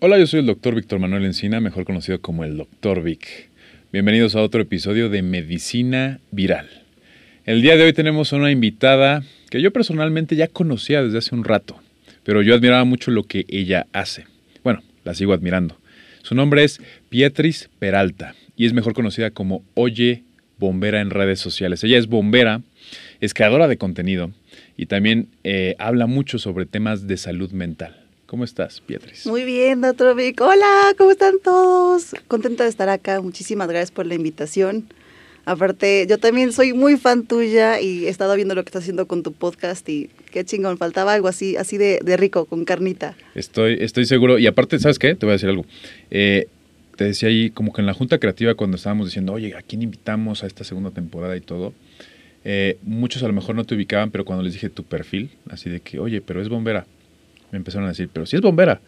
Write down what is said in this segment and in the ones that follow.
Hola, yo soy el doctor Víctor Manuel Encina, mejor conocido como el doctor Vic. Bienvenidos a otro episodio de Medicina Viral. El día de hoy tenemos a una invitada que yo personalmente ya conocía desde hace un rato, pero yo admiraba mucho lo que ella hace. Bueno, la sigo admirando. Su nombre es Pietris Peralta y es mejor conocida como Oye Bombera en redes sociales. Ella es bombera, es creadora de contenido y también eh, habla mucho sobre temas de salud mental. ¿Cómo estás, Beatriz? Muy bien, doctor Vic. Hola, ¿cómo están todos? Contenta de estar acá. Muchísimas gracias por la invitación. Aparte, yo también soy muy fan tuya y he estado viendo lo que estás haciendo con tu podcast y qué chingón, faltaba algo así, así de, de rico, con carnita. Estoy, estoy seguro. Y aparte, ¿sabes qué? Te voy a decir algo. Eh, te decía ahí, como que en la junta creativa, cuando estábamos diciendo, oye, ¿a quién invitamos a esta segunda temporada y todo? Eh, muchos a lo mejor no te ubicaban, pero cuando les dije tu perfil, así de que, oye, pero es bombera me empezaron a decir, pero si es bombera.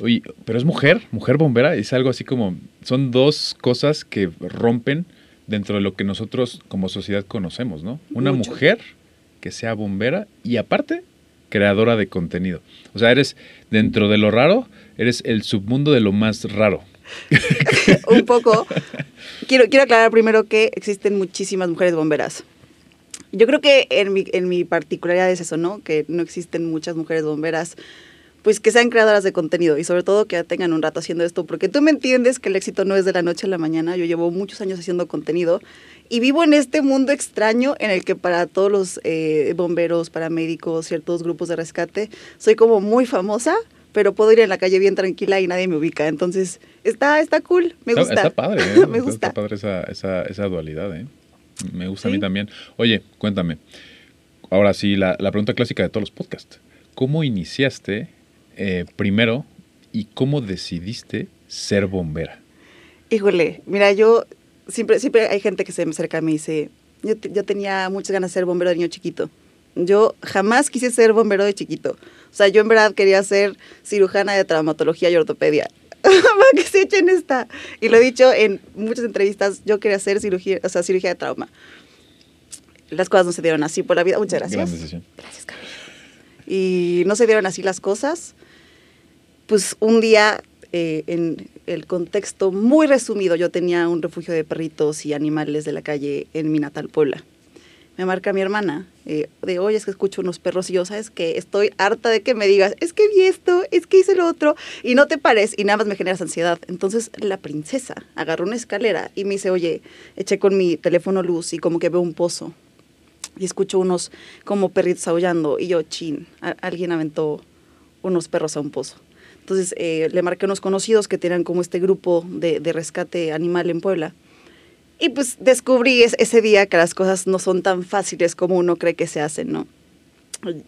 Oye, pero es mujer, mujer bombera. Es algo así como, son dos cosas que rompen dentro de lo que nosotros como sociedad conocemos, ¿no? Una mujer que sea bombera y aparte creadora de contenido. O sea, eres dentro de lo raro, eres el submundo de lo más raro. Un poco. Quiero, quiero aclarar primero que existen muchísimas mujeres bomberas. Yo creo que en mi, en mi particularidad es eso, ¿no? Que no existen muchas mujeres bomberas pues que sean creadoras de contenido y sobre todo que tengan un rato haciendo esto, porque tú me entiendes que el éxito no es de la noche a la mañana, yo llevo muchos años haciendo contenido y vivo en este mundo extraño en el que para todos los eh, bomberos, paramédicos, ciertos grupos de rescate, soy como muy famosa, pero puedo ir en la calle bien tranquila y nadie me ubica, entonces está, está cool, me gusta. Está padre, ¿eh? me gusta. Está padre esa, esa, esa dualidad, ¿eh? Me gusta a mí también. Oye, cuéntame, ahora sí, la, la pregunta clásica de todos los podcasts. ¿Cómo iniciaste eh, primero y cómo decidiste ser bombera? Híjole, mira, yo siempre, siempre hay gente que se me acerca a mí y dice, yo, yo tenía muchas ganas de ser bombero de niño chiquito. Yo jamás quise ser bombero de chiquito. O sea, yo en verdad quería ser cirujana de traumatología y ortopedia. Para que se echen esta. Y lo he dicho en muchas entrevistas, yo quería hacer cirugía, o sea, cirugía de trauma. Las cosas no se dieron así por la vida. Muchas gracias. Gracias, Carlos. Y no se dieron así las cosas pues un día, eh, en el contexto muy resumido, yo tenía un refugio de perritos y animales de la calle en mi natal Puebla. Me marca mi hermana, eh, de oye, es que escucho unos perros y yo, ¿sabes que Estoy harta de que me digas, es que vi esto, es que hice lo otro, y no te pares, y nada más me generas ansiedad. Entonces la princesa agarró una escalera y me dice, oye, eché con mi teléfono luz y como que veo un pozo. Y escucho unos como perritos aullando, y yo, chin, alguien aventó unos perros a un pozo. Entonces eh, le marqué unos conocidos que tenían como este grupo de, rescate animal en Puebla. Y pues descubrí ese día que las cosas no son tan fáciles como uno cree que se hacen, ¿no?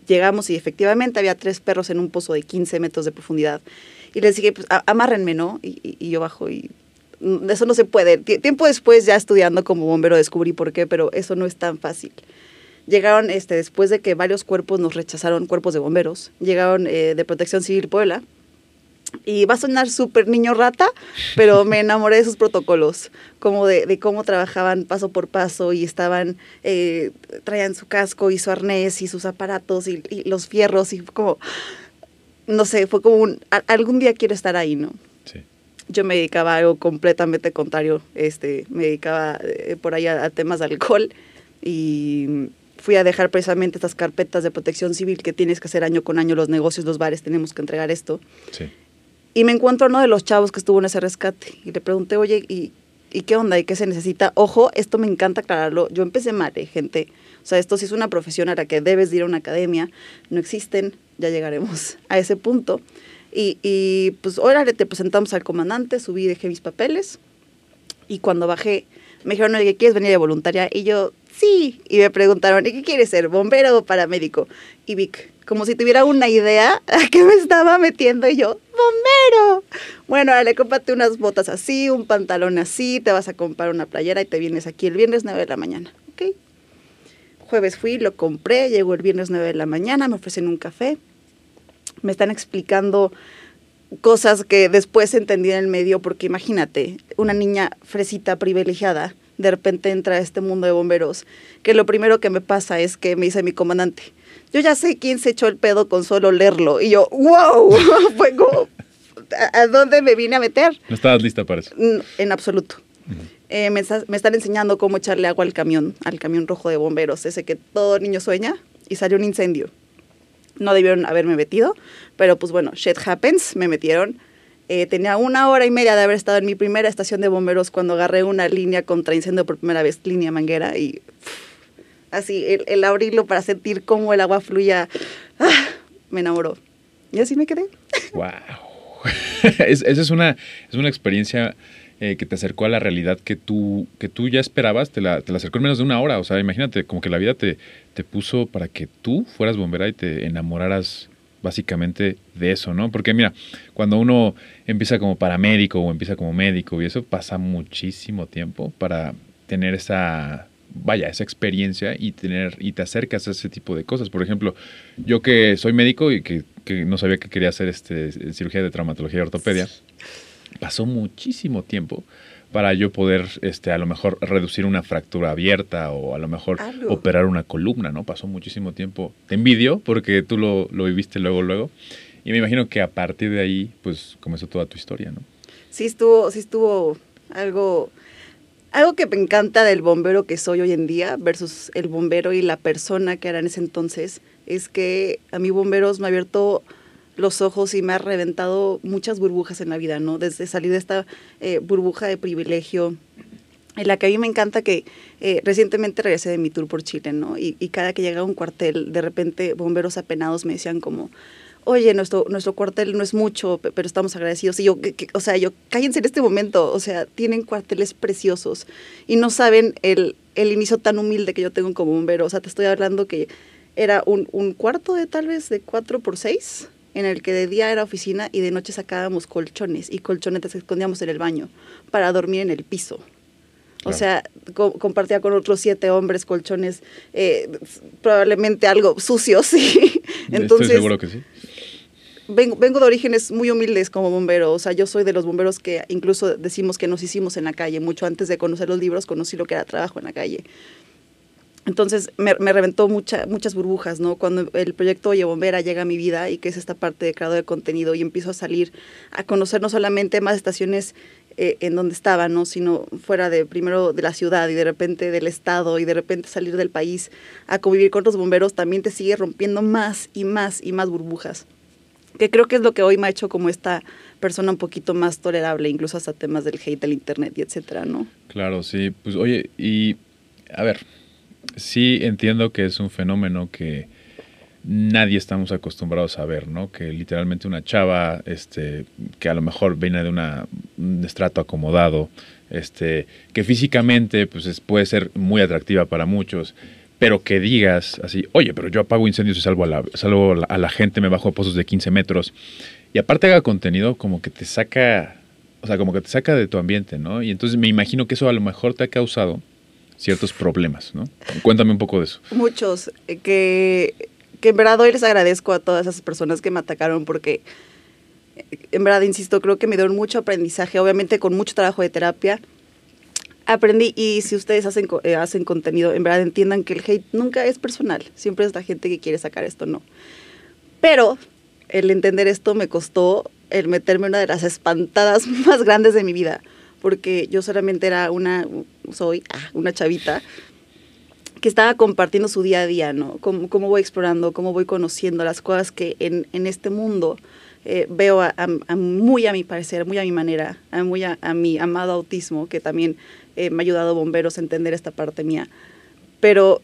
Llegamos y efectivamente había tres perros en un pozo de 15 metros de profundidad. Y les dije, pues amárrenme, ¿no? Y, y, yo bajo y mm, eso no se puede. Tiempo después, ya estudiando como bombero, descubrí por qué, pero eso no es tan fácil. Llegaron, este, después de que varios cuerpos nos rechazaron, cuerpos de bomberos, llegaron eh, de Protección Civil Puebla, y va a sonar súper niño rata, pero me enamoré de sus protocolos, como de, cómo trabajaban paso por paso y estaban, eh, traían su casco y su arnés y sus aparatos y, los fierros y como, no sé, fue como un, algún día quiero estar ahí, ¿no? Sí. Yo me dedicaba a algo completamente contrario, este, me dedicaba eh, por ahí a, a temas de alcohol y fui a dejar precisamente estas carpetas de protección civil que tienes que hacer año con año los negocios, los bares, tenemos que entregar esto. Sí. Y me encuentro uno de los chavos que estuvo en ese rescate y le pregunté, oye, ¿y, ¿y qué onda? ¿Y qué se necesita? Ojo, esto me encanta aclararlo. Yo empecé mal, ¿eh, gente. O sea, esto sí es una profesión a la que debes ir a una academia. No existen, ya llegaremos a ese punto. Y, y pues, órale, te presentamos al comandante, subí, dejé mis papeles. Y cuando bajé, me dijeron, oye, ¿quieres venir de voluntaria? Y yo, sí. Y me preguntaron, ¿y qué quieres ser, bombero o paramédico? Y Vic, como si tuviera una idea a qué me estaba metiendo y yo, bombero. Bueno, le cómprate unas botas así, un pantalón así, te vas a comprar una playera y te vienes aquí el viernes 9 de la mañana. Ok. Jueves fui, lo compré, llegó el viernes 9 de la mañana, me ofrecen un café. Me están explicando cosas que después entendí en el medio, porque imagínate, una niña fresita privilegiada, de repente entra a este mundo de bomberos, que lo primero que me pasa es que me dice mi comandante, yo ya sé quién se echó el pedo con solo leerlo. Y yo, wow, fue ¿a, dónde me vine a meter? No estabas lista para eso. En absoluto. Eh, me, me, están enseñando cómo echarle agua al camión, al camión rojo de bomberos, ese que todo niño sueña, y salió un incendio. No debieron haberme metido, pero pues bueno, shit happens, me metieron. Eh, tenía una hora y media de haber estado en mi primera estación de bomberos cuando agarré una línea contra incendio por primera vez, línea manguera, y así, el, abrirlo para sentir cómo el agua fluía, ¡ah! me enamoró. Y así me quedé. ¡Wow! esa es una, es una experiencia eh, que te acercó a la realidad que tú, que tú ya esperabas, te la, te la acercó en menos de una hora. O sea, imagínate, como que la vida te, te puso para que tú fueras bombera y te enamoraras básicamente de eso, ¿no? Porque mira, cuando uno empieza como paramédico o empieza como médico y eso pasa muchísimo tiempo para tener esa vaya, esa experiencia y tener y te acercas a ese tipo de cosas. Por ejemplo, yo que soy médico y que, no sabía que quería hacer este cirugía de traumatología y ortopedia, pasó muchísimo tiempo para yo poder este a lo mejor reducir una fractura abierta o a lo mejor operar una columna, ¿no? Pasó muchísimo tiempo. Te envidio porque tú lo, lo viviste luego luego y me imagino que a partir de ahí pues comenzó toda tu historia, ¿no? Sí estuvo sí estuvo algo algo que me encanta del bombero que soy hoy en día versus el bombero y la persona que era en ese entonces es que a mí bomberos me ha abierto los ojos y me ha reventado muchas burbujas en la vida, ¿no? Desde salir de esta eh, burbuja de privilegio en la que a mí me encanta que eh, recientemente regresé de mi tour por Chile, ¿no? Y, cada que llegaba un cuartel, de repente bomberos apenados me decían como, oye, nuestro, nuestro cuartel no es mucho, pero estamos agradecidos. Y yo, o sea, yo, cállense en este momento, o sea, tienen cuarteles preciosos y no saben el, el inicio tan humilde que yo tengo como bombero. O sea, te estoy hablando que era un, un cuarto de tal vez de cuatro por seis, en el que de día era oficina y de noche sacábamos colchones y colchonetes escondíamos en el baño para dormir en el piso. O sea, compartía con otros siete hombres colchones, eh, probablemente algo sucios, sí. Entonces, Estoy seguro que sí vengo, vengo de orígenes muy humildes como bombero, o sea, yo soy de los bomberos que incluso decimos que nos hicimos en la calle, mucho antes de conocer los libros conocí lo que era trabajo en la calle. Entonces me, reventó mucha, muchas burbujas, ¿no? Cuando el proyecto Oye Bombera llega a mi vida y que es esta parte de creador de contenido y empiezo a salir a conocer no solamente más estaciones eh, en donde estaba, ¿no? Sino fuera de, primero de la ciudad y de repente del estado y de repente salir del país a convivir con otros bomberos, también te sigue rompiendo más y más y más burbujas que creo que es lo que hoy me ha hecho como esta persona un poquito más tolerable, incluso hasta temas del hate, del internet y etcétera, ¿no? Claro, sí. Pues oye, y a ver, sí entiendo que es un fenómeno que nadie estamos acostumbrados a ver, ¿no? Que literalmente una chava, este, que a lo mejor viene de un estrato acomodado, este, que físicamente pues puede ser muy atractiva para muchos, pero que digas así, oye, pero yo apago incendios y salvo a la, salvo a la gente, me bajo a pozos de 15 metros. Y aparte haga contenido como que te saca, o sea, como que te saca de tu ambiente, ¿no? Y entonces me imagino que eso a lo mejor te ha causado ciertos problemas, ¿no? Cuéntame un poco de eso. Muchos, eh, que, que en verdad hoy les agradezco a todas esas personas que me atacaron porque, eh, en verdad, insisto, creo que me dieron mucho aprendizaje, obviamente con mucho trabajo de terapia, aprendí y si ustedes hacen, eh, hacen contenido, en verdad entiendan que el hate nunca es personal, siempre es la gente que quiere sacar esto, no. Pero el entender esto me costó el meterme una de las espantadas más grandes de mi vida, porque yo solamente era una, soy ah, una chavita que estaba compartiendo su día a día, ¿no? Cómo, cómo voy explorando, cómo voy conociendo las cosas que en, en este mundo eh, veo muy a mi parecer, muy a mi manera, a, muy a, mi amado autismo, que también eh, me ha ayudado bomberos a entender esta parte mía. Pero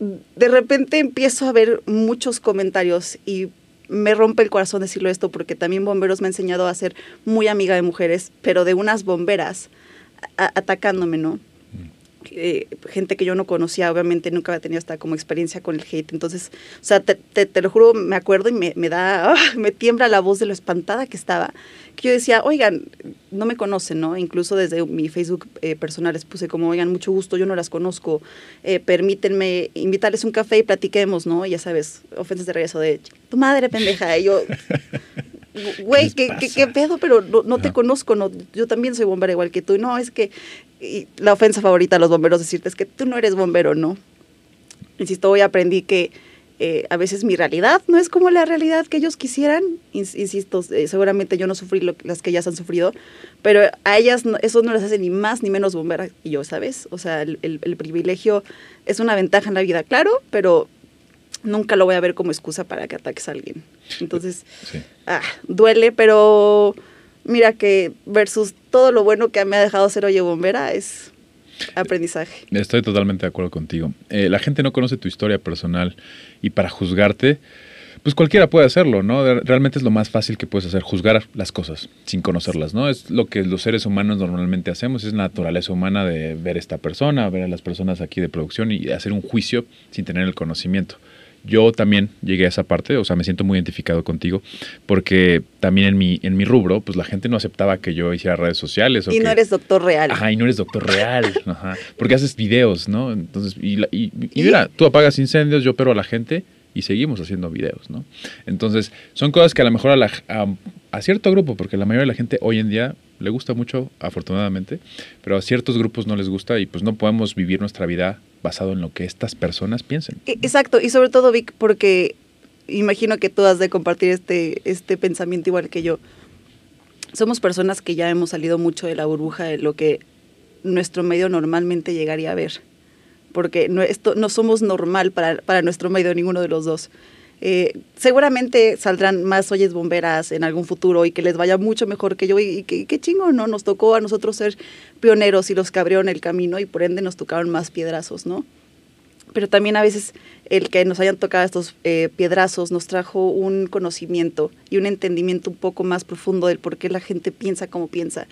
de repente empiezo a ver muchos comentarios y me rompe el corazón decirlo esto porque también bomberos me ha enseñado a ser muy amiga de mujeres, pero de unas bomberas atacándome, ¿no? Eh, gente que yo no conocía, obviamente nunca había tenido hasta como experiencia con el hate. Entonces, o sea, te, te, lo juro, me acuerdo y me, me da, me tiembla la voz de lo espantada que estaba. Que yo decía, oigan, no me conocen, ¿no? Incluso desde mi Facebook eh, personal les puse como, oigan, mucho gusto, yo no las conozco, eh, permítanme invitarles un café y platiquemos, ¿no? Y ya sabes, ofensas de regreso de, tu madre pendeja. Y yo, güey, ¿qué, ¿qué, pedo? Pero no, no te conozco, no, yo también soy bombero igual que tú. No, es que y la ofensa favorita a los bomberos decirte es que tú no eres bombero, ¿no? Insisto, hoy aprendí que eh, a veces mi realidad no es como la realidad que ellos quisieran. Insisto, eh, seguramente yo no sufrí lo, las que ellas han sufrido, pero a ellas eso no les hace ni más ni menos bombera y yo, ¿sabes? O sea, el, el, privilegio es una ventaja en la vida, claro, pero nunca lo voy a ver como excusa para que ataques a alguien. Entonces, ah, duele, pero mira que versus todo lo bueno que me ha dejado ser Oye Bombera es aprendizaje. Estoy totalmente de acuerdo contigo. Eh, la gente no conoce tu historia personal y para juzgarte, pues cualquiera puede hacerlo, ¿no? Realmente es lo más fácil que puedes hacer, juzgar las cosas sin conocerlas, ¿no? Es lo que los seres humanos normalmente hacemos, es naturaleza humana de ver a esta persona, ver a las personas aquí de producción y hacer un juicio sin tener el conocimiento yo también llegué a esa parte, o sea, me siento muy identificado contigo, porque también en mi, en mi rubro, pues la gente no aceptaba que yo hiciera redes sociales. O y no eres doctor real. Ajá, y no eres doctor real, ajá, porque haces videos, ¿no? Entonces, y, y, mira, tú apagas incendios, yo opero a la gente y seguimos haciendo videos, ¿no? Entonces, son cosas que a lo mejor a, la, a, cierto grupo, porque la mayoría de la gente hoy en día le gusta mucho, afortunadamente, pero a ciertos grupos no les gusta y pues no podemos vivir nuestra vida basado en lo que estas personas piensen. E, exacto, y sobre todo, Vic, porque imagino que tú has de compartir este, este pensamiento igual que yo. Somos personas que ya hemos salido mucho de la burbuja de lo que nuestro medio normalmente llegaría a ver porque no, esto, no somos normal para, para nuestro medio ninguno de los dos. Eh, seguramente saldrán más oyes bomberas en algún futuro y que les vaya mucho mejor que yo y, qué chingo, ¿no? Nos tocó a nosotros ser pioneros y los que abrieron el camino y por ende nos tocaron más piedrazos, ¿no? Pero también a veces el que nos hayan tocado estos eh, piedrazos nos trajo un conocimiento y un entendimiento un poco más profundo del por qué la gente piensa como piensa.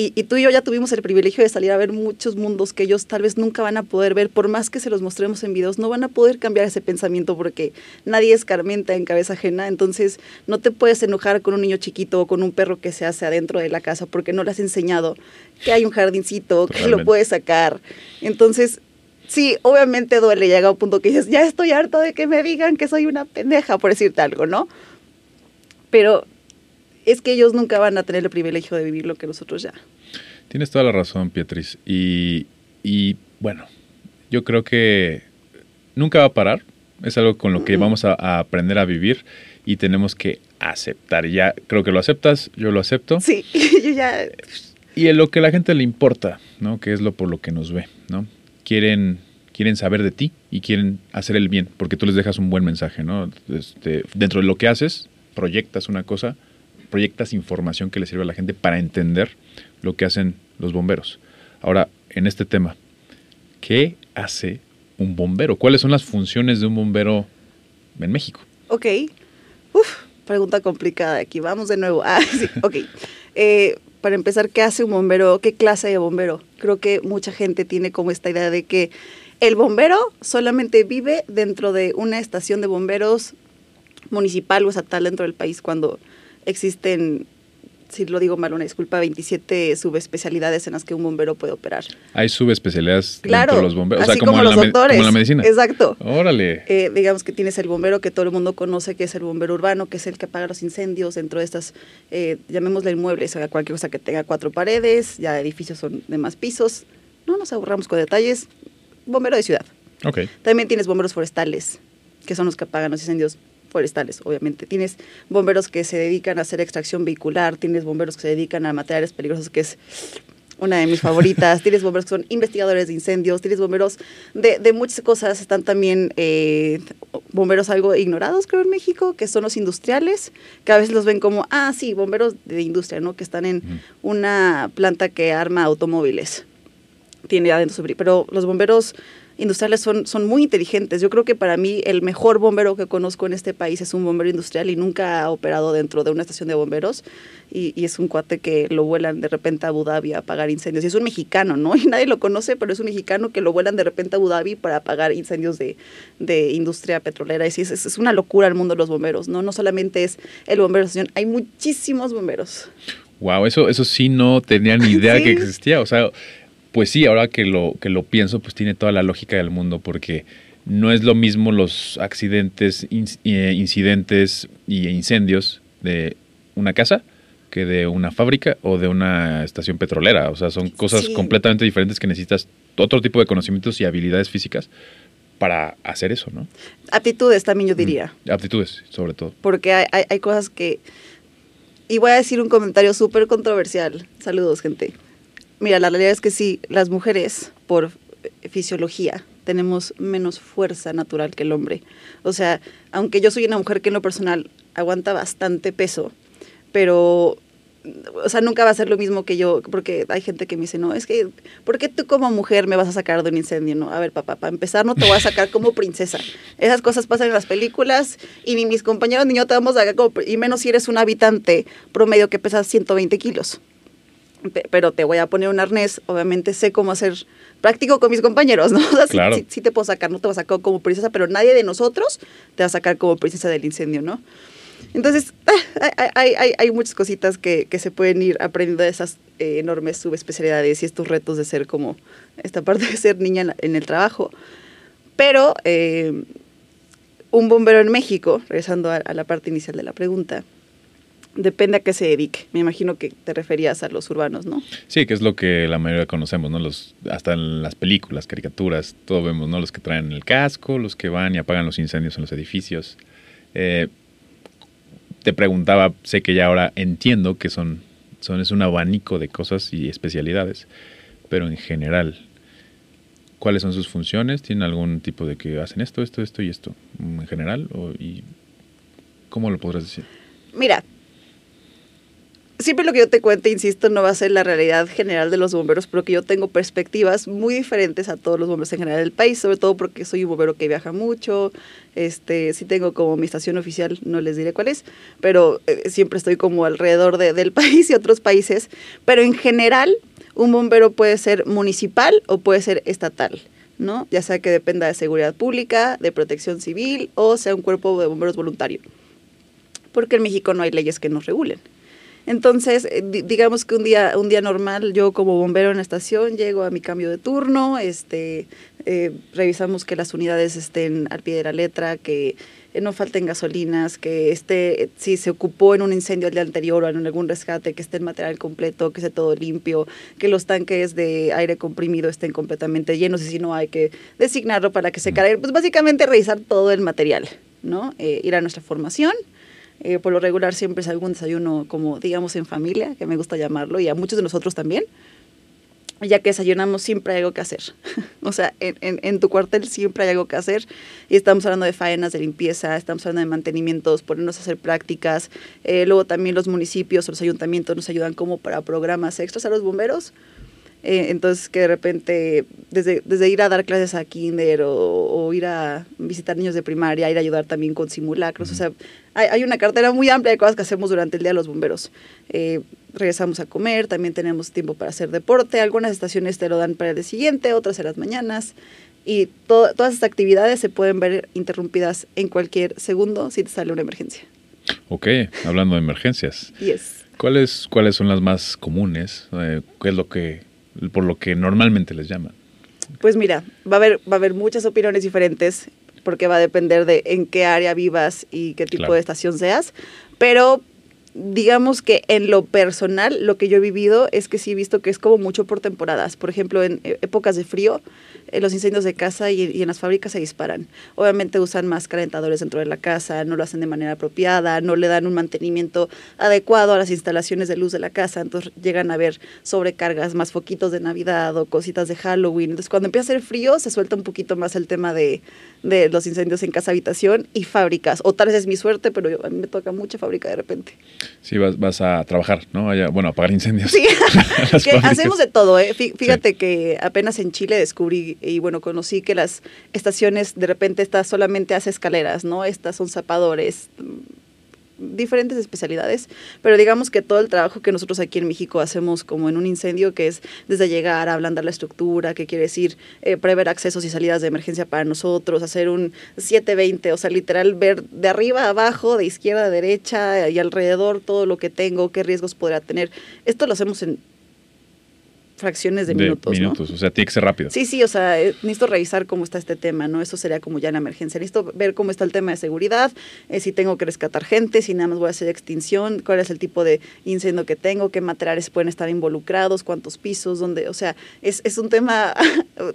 Y, tú y yo ya tuvimos el privilegio de salir a ver muchos mundos que ellos tal vez nunca van a poder ver, por más que se los mostremos en videos, no van a poder cambiar ese pensamiento porque nadie es carmenta en cabeza ajena, entonces no te puedes enojar con un niño chiquito o con un perro que se hace adentro de la casa porque no le has enseñado que hay un jardincito, que lo puedes sacar. Entonces, sí, obviamente duele, llega a un punto que dices, ya estoy harto de que me digan que soy una pendeja, por decirte algo, ¿no? Pero es que ellos nunca van a tener el privilegio de vivir lo que nosotros ya. Tienes toda la razón, Pietris. Y, y bueno, yo creo que nunca va a parar. Es algo con lo que vamos a, aprender a vivir y tenemos que aceptar. Ya creo que lo aceptas, yo lo acepto. Sí, yo ya. Y en lo que a la gente le importa, ¿no? Que es lo por lo que nos ve, ¿no? Quieren, quieren saber de ti y quieren hacer el bien, porque tú les dejas un buen mensaje, ¿no? Este, dentro de lo que haces, proyectas una cosa proyectas información que le sirve a la gente para entender lo que hacen los bomberos. Ahora, en este tema, ¿qué hace un bombero? ¿Cuáles son las funciones de un bombero en México? Ok. Uf, pregunta complicada aquí. Vamos de nuevo. Ah, sí, ok. Eh, para empezar, ¿qué hace un bombero? ¿Qué clase de bombero? Creo que mucha gente tiene como esta idea de que el bombero solamente vive dentro de una estación de bomberos municipal o estatal dentro del país cuando existen, si lo digo mal, una disculpa, 27 subespecialidades en las que un bombero puede operar. Hay subespecialidades dentro de los bomberos, o sea, como, los doctores. como la medicina. Exacto. Órale. Eh, digamos que tienes el bombero que todo el mundo conoce, que es el bombero urbano, que es el que apaga los incendios dentro de estas, eh, llamémosle inmuebles, o sea, cualquier cosa que tenga cuatro paredes, ya edificios son de más pisos. No nos aburramos con detalles. Bombero de ciudad. Okay. También tienes bomberos forestales, que son los que apagan los incendios forestales, obviamente. Tienes bomberos que se dedican a hacer extracción vehicular, tienes bomberos que se dedican a materiales peligrosos, que es una de mis favoritas, tienes bomberos que son investigadores de incendios, tienes bomberos de, de muchas cosas, están también eh, bomberos algo ignorados, creo, en México, que son los industriales, que a veces los ven como, ah, sí, bomberos de industria, ¿no? Que están en una planta que arma automóviles, tiene adentro, pero los bomberos industriales son, son muy inteligentes. Yo creo que para mí el mejor bombero que conozco en este país es un bombero industrial y nunca ha operado dentro de una estación de bomberos. Y, y es un cuate que lo vuelan de repente a Abu Dhabi a apagar incendios. Y es un mexicano, ¿no? Y nadie lo conoce, pero es un mexicano que lo vuelan de repente a Abu Dhabi para apagar incendios de, de industria petrolera. Y es, es una locura el mundo de los bomberos, ¿no? No solamente es el bombero de estación, hay muchísimos bomberos. Wow, eso, eso sí no tenía ni idea Sí. que existía. O sea, pues sí, ahora que lo, que lo pienso, pues tiene toda la lógica del mundo, porque no es lo mismo los accidentes, eh, incidentes y incendios de una casa que de una fábrica o de una estación petrolera. O sea, son cosas Sí. completamente diferentes que necesitas otro tipo de conocimientos y habilidades físicas para hacer eso, ¿no? Aptitudes también yo diría. Mm, Aptitudes, sobre todo. porque hay, hay, hay cosas que... Y voy a decir un comentario súper controversial. Saludos, gente. Mira, la realidad es que sí, las mujeres, por fisiología, tenemos menos fuerza natural que el hombre. O sea, aunque yo soy una mujer que en lo personal aguanta bastante peso, pero o sea, nunca va a ser lo mismo que yo, porque hay gente que me dice, no, es que, ¿por qué tú como mujer me vas a sacar de un incendio? No, a ver, papá, para empezar no te voy a sacar como princesa. Esas cosas pasan en las películas y ni mis compañeros ni yo te vamos a sacar como, y menos si eres un habitante promedio que pesa 120 kilos. Pe- Pero te voy a poner un arnés, obviamente sé cómo hacer práctico con mis compañeros, ¿no? O sea, Claro. sí, sí te puedo sacar, no te voy a sacar como princesa, pero nadie de nosotros te va a sacar como princesa del incendio, ¿no? Entonces, ah, hay, hay- hay- muchas cositas que, que se pueden ir aprendiendo de esas eh, enormes subespecialidades y estos retos de ser como esta parte de ser niña en, en el trabajo. Pero eh, un bombero en México, regresando a, a la parte inicial de la pregunta, depende a qué se dedique. Me imagino que te referías a los urbanos, ¿no? Sí, que es lo que la mayoría conocemos, ¿no? Los, hasta en las películas, caricaturas, todo vemos, ¿no? Los que traen el casco, los que van y apagan los incendios en los edificios. Eh, te preguntaba, sé que ya ahora entiendo que son, son es un abanico de cosas y especialidades, pero en general, ¿cuáles son sus funciones? ¿Tienen algún tipo de que hacen esto, esto, esto y esto? En general, o, y ¿cómo lo podrás decir? Mira, siempre lo que yo te cuente, insisto, no va a ser la realidad general de los bomberos, porque yo tengo perspectivas muy diferentes a todos los bomberos en general del país, sobre todo porque soy un bombero que viaja mucho, este, sí tengo como mi estación oficial, no les diré cuál es, pero eh, siempre estoy como alrededor de- del país y otros países, pero en general un bombero puede ser municipal o puede ser estatal. ¿no? Ya sea que dependa de seguridad pública, de protección civil o sea un cuerpo de bomberos voluntario porque en México no hay leyes que nos regulen. Entonces, eh, di- digamos que un día, un día normal, yo como bombero en la estación llego a mi cambio de turno, este, eh, revisamos que las unidades estén al pie de la letra, que eh, no falten gasolinas, que esté, si se ocupó en un incendio el día anterior o en algún rescate, que esté el material completo, que esté todo limpio, que los tanques de aire comprimido estén completamente llenos y si no hay que designarlo para que se cargue. Pues básicamente revisar todo el material, ¿no? Eh, ir a nuestra formación. Eh, por lo regular siempre es algún desayuno como digamos en familia, que me gusta llamarlo, y a muchos de nosotros también. Ya que desayunamos siempre hay algo que hacer. o sea, en, en- en tu cuartel siempre hay algo que hacer. Y estamos hablando de faenas, de limpieza, estamos hablando de mantenimientos, ponernos a hacer prácticas. Eh, luego también los municipios los ayuntamientos nos ayudan como para programas extras a los bomberos. Eh, entonces, que de repente, desde, desde ir a dar clases a kinder o, o ir a visitar niños de primaria, ir a ayudar también con simulacros. O sea, hay, hay una cartera muy amplia de cosas que hacemos durante el día los bomberos. Eh, regresamos a comer, también tenemos tiempo para hacer deporte. Algunas estaciones te lo dan para el día siguiente, otras en las mañanas. Y to- todas estas actividades se pueden ver interrumpidas en cualquier segundo si te sale una emergencia. Ok, hablando de emergencias. Yes. ¿Cuáles, ¿Cuáles son las más comunes? Eh, ¿Qué es lo que, por lo que normalmente les llaman? Pues mira, va a haber, va a haber muchas opiniones diferentes porque va a depender de en qué área vivas y qué tipo Claro. de estación seas, pero digamos que en lo personal lo que yo he vivido es que sí he visto que es como mucho por temporadas. Por ejemplo, en eh, épocas de frío, eh, los incendios de casa y, en las fábricas se disparan. Obviamente usan más calentadores dentro de la casa, no lo hacen de manera apropiada, no le dan un mantenimiento adecuado a las instalaciones de luz de la casa, entonces llegan a haber sobrecargas, más foquitos de Navidad o cositas de Halloween. Entonces cuando empieza a hacer frío se suelta un poquito más el tema de, de los incendios en casa habitación y fábricas. O tal vez es mi suerte, pero yo- a mí me toca mucha fábrica de repente. Sí, vas, vas a trabajar, ¿no? Allá, bueno, apagar incendios. Sí, que hacemos de todo. ¿eh? Fí- Fíjate que apenas en Chile descubrí y bueno, conocí que las estaciones de repente esta solamente hace escaleras, ¿no? Estas son zapadores, diferentes especialidades, pero digamos que todo el trabajo que nosotros aquí en México hacemos como en un incendio, que es desde llegar a ablandar la estructura, que quiere decir eh, prever accesos y salidas de emergencia para nosotros, hacer un 720, o sea, literal ver de arriba a abajo, de izquierda a derecha y alrededor todo lo que tengo, qué riesgos podría tener. Esto lo hacemos en fracciones de, minutos, ¿no? minutos, o sea, tiene que ser rápido. Sí, sí, o sea, eh, necesito revisar cómo está este tema, ¿no? Eso sería como ya en la emergencia. Necesito ver cómo está el tema de seguridad, eh, si tengo que rescatar gente, si nada más voy a hacer extinción, cuál es el tipo de incendio que tengo, qué materiales pueden estar involucrados, cuántos pisos, dónde, o sea, es, es un tema,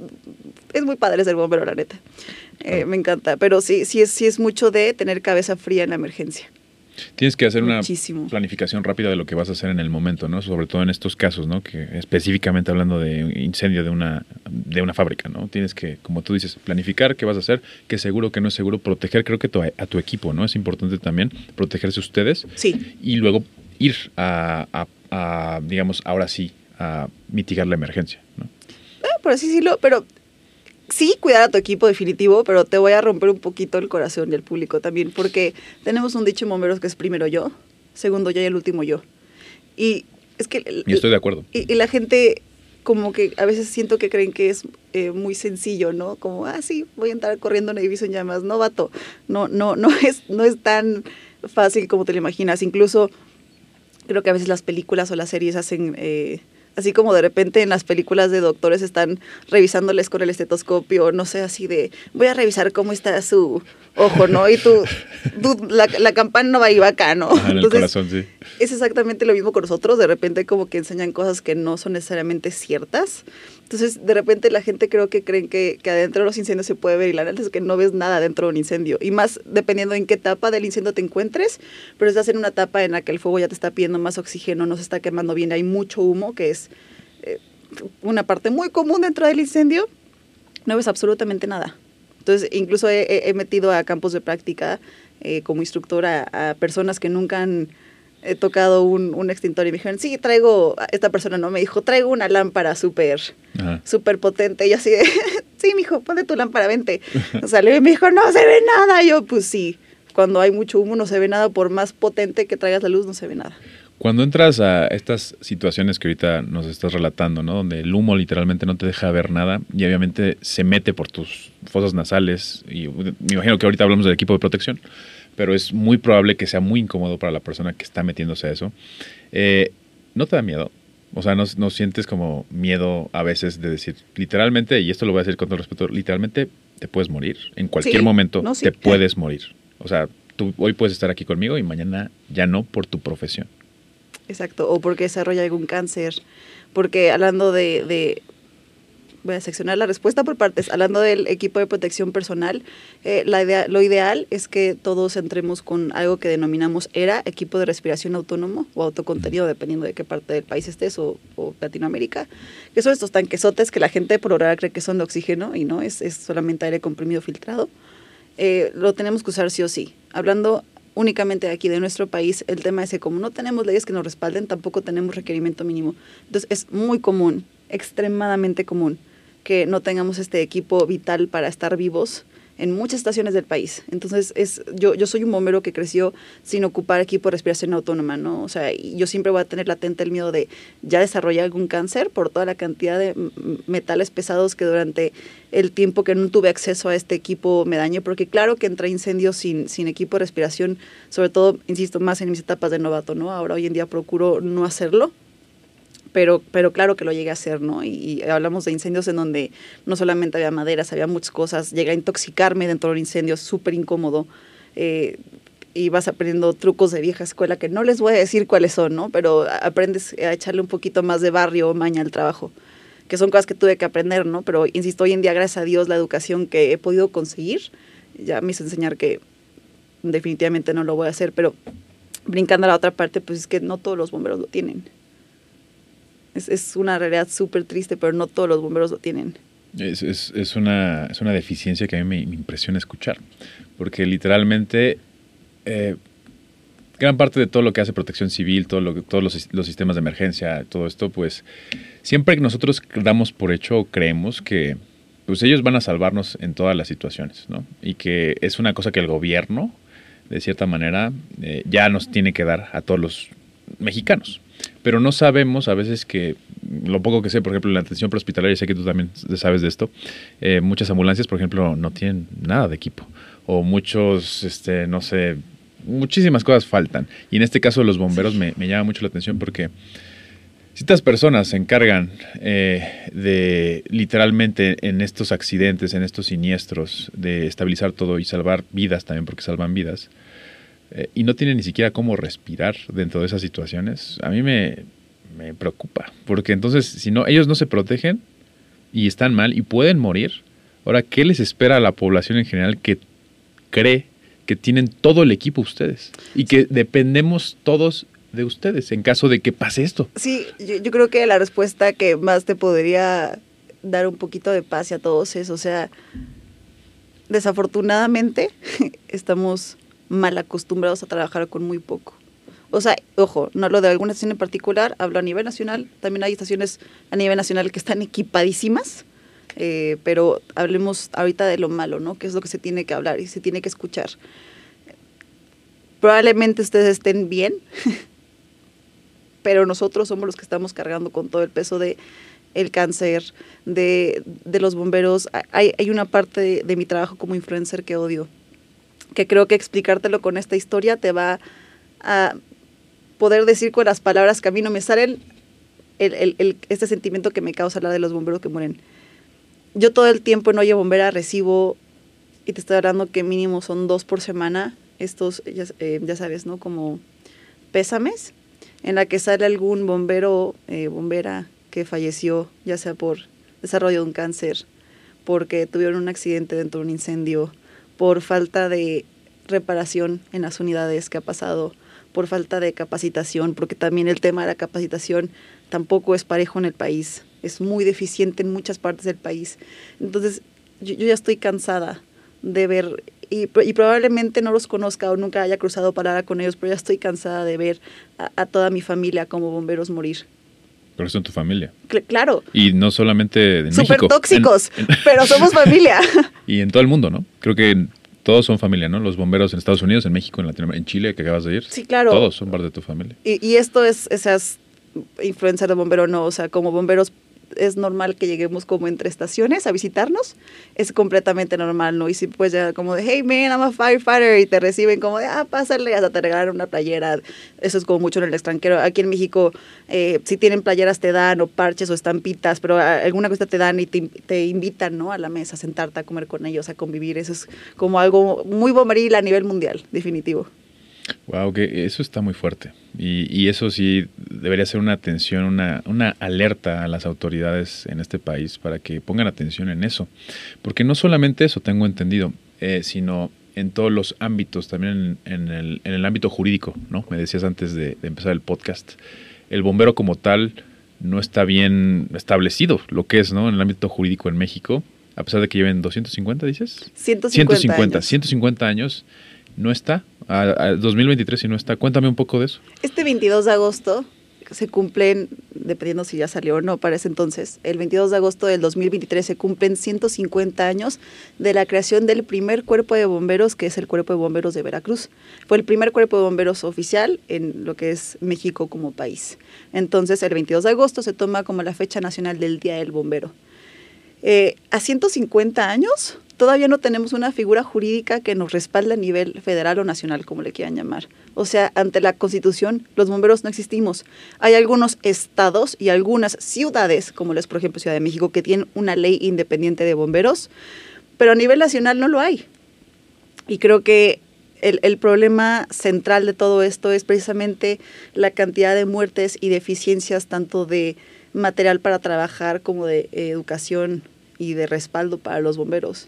es muy padre ser bombero, la neta. Eh, me encanta, pero sí, sí es, sí es mucho de tener cabeza fría en la emergencia. Tienes que hacer una planificación rápida de lo que vas a hacer en el momento, ¿no? Sobre todo en estos casos, ¿no? Que específicamente hablando de incendio de una, de una fábrica, ¿no? Tienes que, como tú dices, planificar qué vas a hacer, qué es seguro, qué no es seguro, proteger, creo que tu- a tu equipo, ¿no? Es importante también protegerse ustedes Sí, y luego ir a, a- a, digamos, ahora sí, a mitigar la emergencia, ¿no? Ah, por así decirlo, pero sí cuidar a tu equipo definitivo, pero te voy a romper un poquito el corazón y el público también, porque tenemos un dicho en bomberos que es primero yo, segundo yo y el último yo. Y es que... Y estoy de acuerdo. y, y la gente como que a veces siento que creen que es eh, muy sencillo, ¿no? Como, ah, sí, voy a entrar corriendo en edificio en llamas. No, vato, no, no, no es, no es tan fácil como te lo imaginas. Incluso creo que a veces las películas o las series hacen... eh, Así como de repente en las películas de doctores están revisándoles con el estetoscopio, no sé, así de, voy a revisar cómo está su ojo, ¿no? Y tú, tú, la, la campana no va y va acá, ¿no? En el Entonces, corazón, sí. Es exactamente lo mismo con nosotros, de repente como que enseñan cosas que no son necesariamente ciertas. Entonces, de repente la gente creo que creen que, que adentro de los incendios se puede ver y la neta es que no ves nada dentro de un incendio. Y más dependiendo en qué etapa del incendio te encuentres, pero estás en una etapa en la que el fuego ya te está pidiendo más oxígeno, no se está quemando bien, hay mucho humo, que es eh, una parte muy común dentro del incendio, no ves absolutamente nada. Entonces, incluso he metido a campos de práctica eh, como instructora a personas que nunca han eh, tocado un, un extintor y me dijeron, sí, traigo, esta persona no me dijo, traigo una lámpara súper, súper potente. Y yo así de, sí, mijo, ponte tu lámpara, vente. O sea, le me dijo, no se ve nada. Y yo, pues sí, cuando hay mucho humo no se ve nada, por más potente que traigas la luz, no se ve nada. Cuando entras a estas situaciones que ahorita nos estás relatando, ¿no? Donde el humo literalmente no te deja ver nada y obviamente se mete por tus fosas nasales y me imagino que ahorita hablamos del equipo de protección, pero es muy probable que sea muy incómodo para la persona que está metiéndose a eso. Eh, ¿No te da miedo? O sea, ¿no, no sientes como miedo a veces de decir, literalmente, y esto lo voy a decir con todo respeto, literalmente te puedes morir. En cualquier Sí, momento no, sí, te claro. puedes morir. O sea, tú hoy puedes estar aquí conmigo y mañana ya no por tu profesión. Exacto, o porque desarrolla algún cáncer, porque hablando de, de- voy a seccionar la respuesta por partes, hablando del equipo de protección personal, eh, la idea, lo ideal es que todos entremos con algo que denominamos ERA, equipo de respiración autónomo o autocontenido, dependiendo de qué parte del país estés o, o Latinoamérica, que son estos tanquesotes que la gente por hora cree que son de oxígeno y no, es, es solamente aire comprimido filtrado. Eh, lo tenemos que usar sí o sí. Hablando únicamente de aquí, de nuestro país, el tema es que como no tenemos leyes que nos respalden, tampoco tenemos requerimiento mínimo. Entonces es muy común, extremadamente común, que no tengamos este equipo vital para estar vivos en muchas estaciones del país. Entonces, es, yo, yo soy un bombero que creció sin ocupar equipo de respiración autónoma, ¿no? O sea, yo siempre voy a tener latente el miedo de ya desarrollar algún cáncer por toda la cantidad de metales pesados que durante el tiempo que no tuve acceso a este equipo me daño, porque claro que entré incendios sin, sin equipo de respiración, sobre todo, insisto, más en mis etapas de novato, ¿no? Ahora hoy en día procuro no hacerlo, pero, pero claro que lo llegué a hacer, ¿no? Y, hablamos de incendios en donde no solamente había maderas, había muchas cosas. Llegué a intoxicarme dentro del incendio, súper incómodo. Eh, y vas aprendiendo trucos de vieja escuela que no les voy a decir cuáles son, ¿no? Pero aprendes a echarle un poquito más de barrio o maña al trabajo, que son cosas que tuve que aprender, ¿no? Pero insisto, hoy en día, gracias a Dios, la educación que he podido conseguir ya me hizo enseñar que definitivamente no lo voy a hacer, pero brincando a la otra parte, pues es que no todos los bomberos lo tienen. Es, es una realidad súper triste, pero no todos los bomberos lo tienen. Es, es, es una, es una deficiencia que a mí me, impresiona escuchar, porque literalmente, eh, gran parte de todo lo que hace protección civil, todo lo, todos los, los, sistemas de emergencia, todo esto, pues siempre que nosotros damos por hecho o creemos que pues ellos van a salvarnos en todas las situaciones, ¿no? Y que es una cosa que el gobierno, de cierta manera, eh, ya nos tiene que dar a todos los mexicanos. Pero no sabemos a veces que, lo poco que sé, por ejemplo, en la atención prehospitalaria, sé que tú también sabes de esto, eh, muchas ambulancias, por ejemplo, no tienen nada de equipo. O muchos, este, no sé, muchísimas cosas faltan. Y en este caso los bomberos me, me llama mucho la atención porque si estas personas se encargan eh, de literalmente en estos accidentes, en estos siniestros, de estabilizar todo y salvar vidas también, porque salvan vidas, eh, y no tienen ni siquiera cómo respirar dentro de esas situaciones, a mí me, me preocupa. Porque entonces, si no, ellos no se protegen y están mal y pueden morir, ahora, ¿qué les espera a la población en general que cree que tienen todo el equipo ustedes y que dependemos todos de ustedes en caso de que pase esto. Sí, yo, creo que la respuesta que más te podría dar un poquito de paz a todos es, o sea, desafortunadamente estamos mal acostumbrados a trabajar con muy poco. O sea, ojo, no hablo de alguna estación en particular, hablo a nivel nacional, también hay estaciones a nivel nacional que están equipadísimas, eh, pero hablemos ahorita de lo malo, ¿no? Que es lo que se tiene que hablar y se tiene que escuchar. Probablemente ustedes estén bien, pero nosotros somos los que estamos cargando con todo el peso de el cáncer, de, los bomberos. Hay, hay una parte de, de, mi trabajo como influencer que odio, que creo que explicártelo con esta historia te va a poder decir con las palabras que a mí no me salen el, el, este sentimiento que me causa la de los bomberos que mueren. Yo todo el tiempo en Oye Bombera recibo, y te estoy hablando que mínimo son dos por semana, estos, ya, eh, ya sabes, ¿no? Como pésames en la que sale algún bombero, eh, bombera que falleció, ya sea por desarrollo de un cáncer, porque tuvieron un accidente dentro de un incendio, por falta de reparación en las unidades que ha pasado, por falta de capacitación, porque también el tema de la capacitación tampoco es parejo en el país, es muy deficiente en muchas partes del país. Entonces, yo, ya estoy cansada de ver y, probablemente no los conozca o nunca haya cruzado palabra con ellos, pero ya estoy cansada de ver a, toda mi familia como bomberos morir. Pero son tu familia. claro. Y no solamente en Súper tóxicos, pero somos familia. y en todo el mundo, ¿no? Creo que todos son familia, ¿no? Los bomberos en Estados Unidos, en México, en Latinoamérica, en Chile, que acabas de ir. Sí, claro. Todos son parte de tu familia. Y, y esto es, esas influencia de bombero no, o sea, como bomberos es normal que lleguemos como entre estaciones a visitarnos, es completamente normal, ¿no? Y si puedes llegar como de, hey man, I'm a firefighter, y te reciben como de, ah, pásale, hasta te regalan una playera, eso es como mucho en el extranjero. Aquí en México, eh, si tienen playeras te dan, o parches, o estampitas, pero alguna cosa te dan y te, te, invitan, ¿no? A la mesa, a sentarte a comer con ellos, a convivir, eso es como algo muy bomberil a nivel mundial, definitivo. Wow, que eso está muy fuerte. Y, y, eso sí debería ser una atención, una, una, alerta a las autoridades en este país para que pongan atención en eso. Porque no solamente eso tengo entendido, eh, sino en todos los ámbitos, también en, en, el, en, el, ámbito jurídico, ¿no? Me decías antes de, de, empezar el podcast. El bombero como tal no está bien establecido, lo que es, ¿no? En el ámbito jurídico en México, a pesar de que lleven 250, dices? 150. 150 años. 150 años no está, a, 2023 y no está. Cuéntame un poco de eso. Este 22 de agosto se cumplen, dependiendo si ya salió o no para ese entonces, el 22 de agosto del 2023 se cumplen 150 años de la creación del primer cuerpo de bomberos, que es el Cuerpo de Bomberos de Veracruz. Fue el primer cuerpo de bomberos oficial en lo que es México como país. Entonces, el 22 de agosto se toma como la fecha nacional del Día del Bombero. Eh, a 150 años todavía no tenemos una figura jurídica que nos respalde a nivel federal o nacional, como le quieran llamar. O sea, ante la Constitución, los bomberos no existimos. Hay algunos estados y algunas ciudades, como es por ejemplo Ciudad de México, que tienen una ley independiente de bomberos, pero a nivel nacional no lo hay. Y creo que el, problema central de todo esto es precisamente la cantidad de muertes y deficiencias tanto de material para trabajar como de educación y de respaldo para los bomberos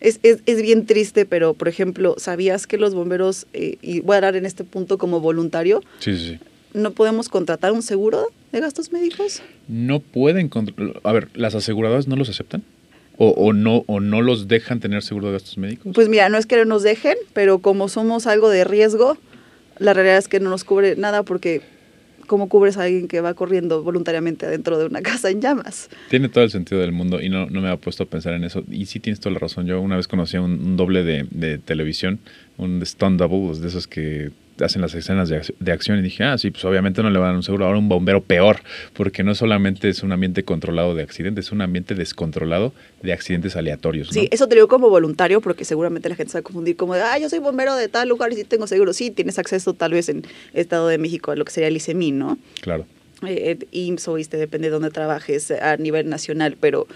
es, es, es, bien triste, pero por ejemplo, ¿sabías que los bomberos, eh, y voy a dar en este punto como voluntario, sí, sí, sí. no podemos contratar un seguro de gastos médicos? No pueden, a ver, ¿las aseguradoras no los aceptan? O, o, no, ¿O no los dejan tener seguro de gastos médicos? Pues mira, no es que nos dejen, pero como somos algo de riesgo, la realidad es que no nos cubre nada porque ¿cómo cubres a alguien que va corriendo voluntariamente adentro de una casa en llamas? Tiene todo el sentido del mundo y no, no me había puesto a pensar en eso. Y sí tienes toda la razón. Yo una vez conocí a un, doble de, televisión, un stunt double, de esos que hacen las escenas de, de, acción y dije, ah, sí, pues obviamente no le van a dar un seguro. Ahora un bombero peor, porque no solamente es un ambiente controlado de accidentes, es un ambiente descontrolado de accidentes aleatorios. ¿no? Sí, eso te digo como voluntario, porque seguramente la gente se va a confundir como de, ah, yo soy bombero de tal lugar y sí tengo seguro. Sí, tienes acceso tal vez en Estado de México a lo que sería el ICEMI, ¿no? Claro. Eh, IMSS o ISTE, depende de dónde trabajes a nivel nacional, pero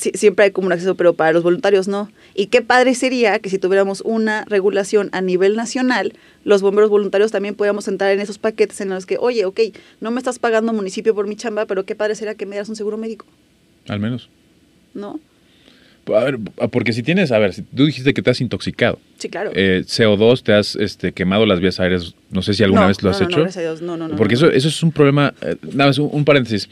siempre hay como un acceso, pero para los voluntarios no. Y qué padre sería que si tuviéramos una regulación a nivel nacional, los bomberos voluntarios también pudiéramos entrar en esos paquetes en los que, oye, ok, no me estás pagando municipio por mi chamba, pero qué padre sería que me dieras un seguro médico. Al menos. ¿No? A ver, porque si tienes, a ver, si tú dijiste que te has intoxicado. Sí, claro. Eh, CO2, te has este, quemado las vías aéreas, no sé si alguna no, vez lo no, has no, hecho. No, gracias a Dios, no, no, no. Porque. Eso, eso es un problema, eh, nada más un, un paréntesis.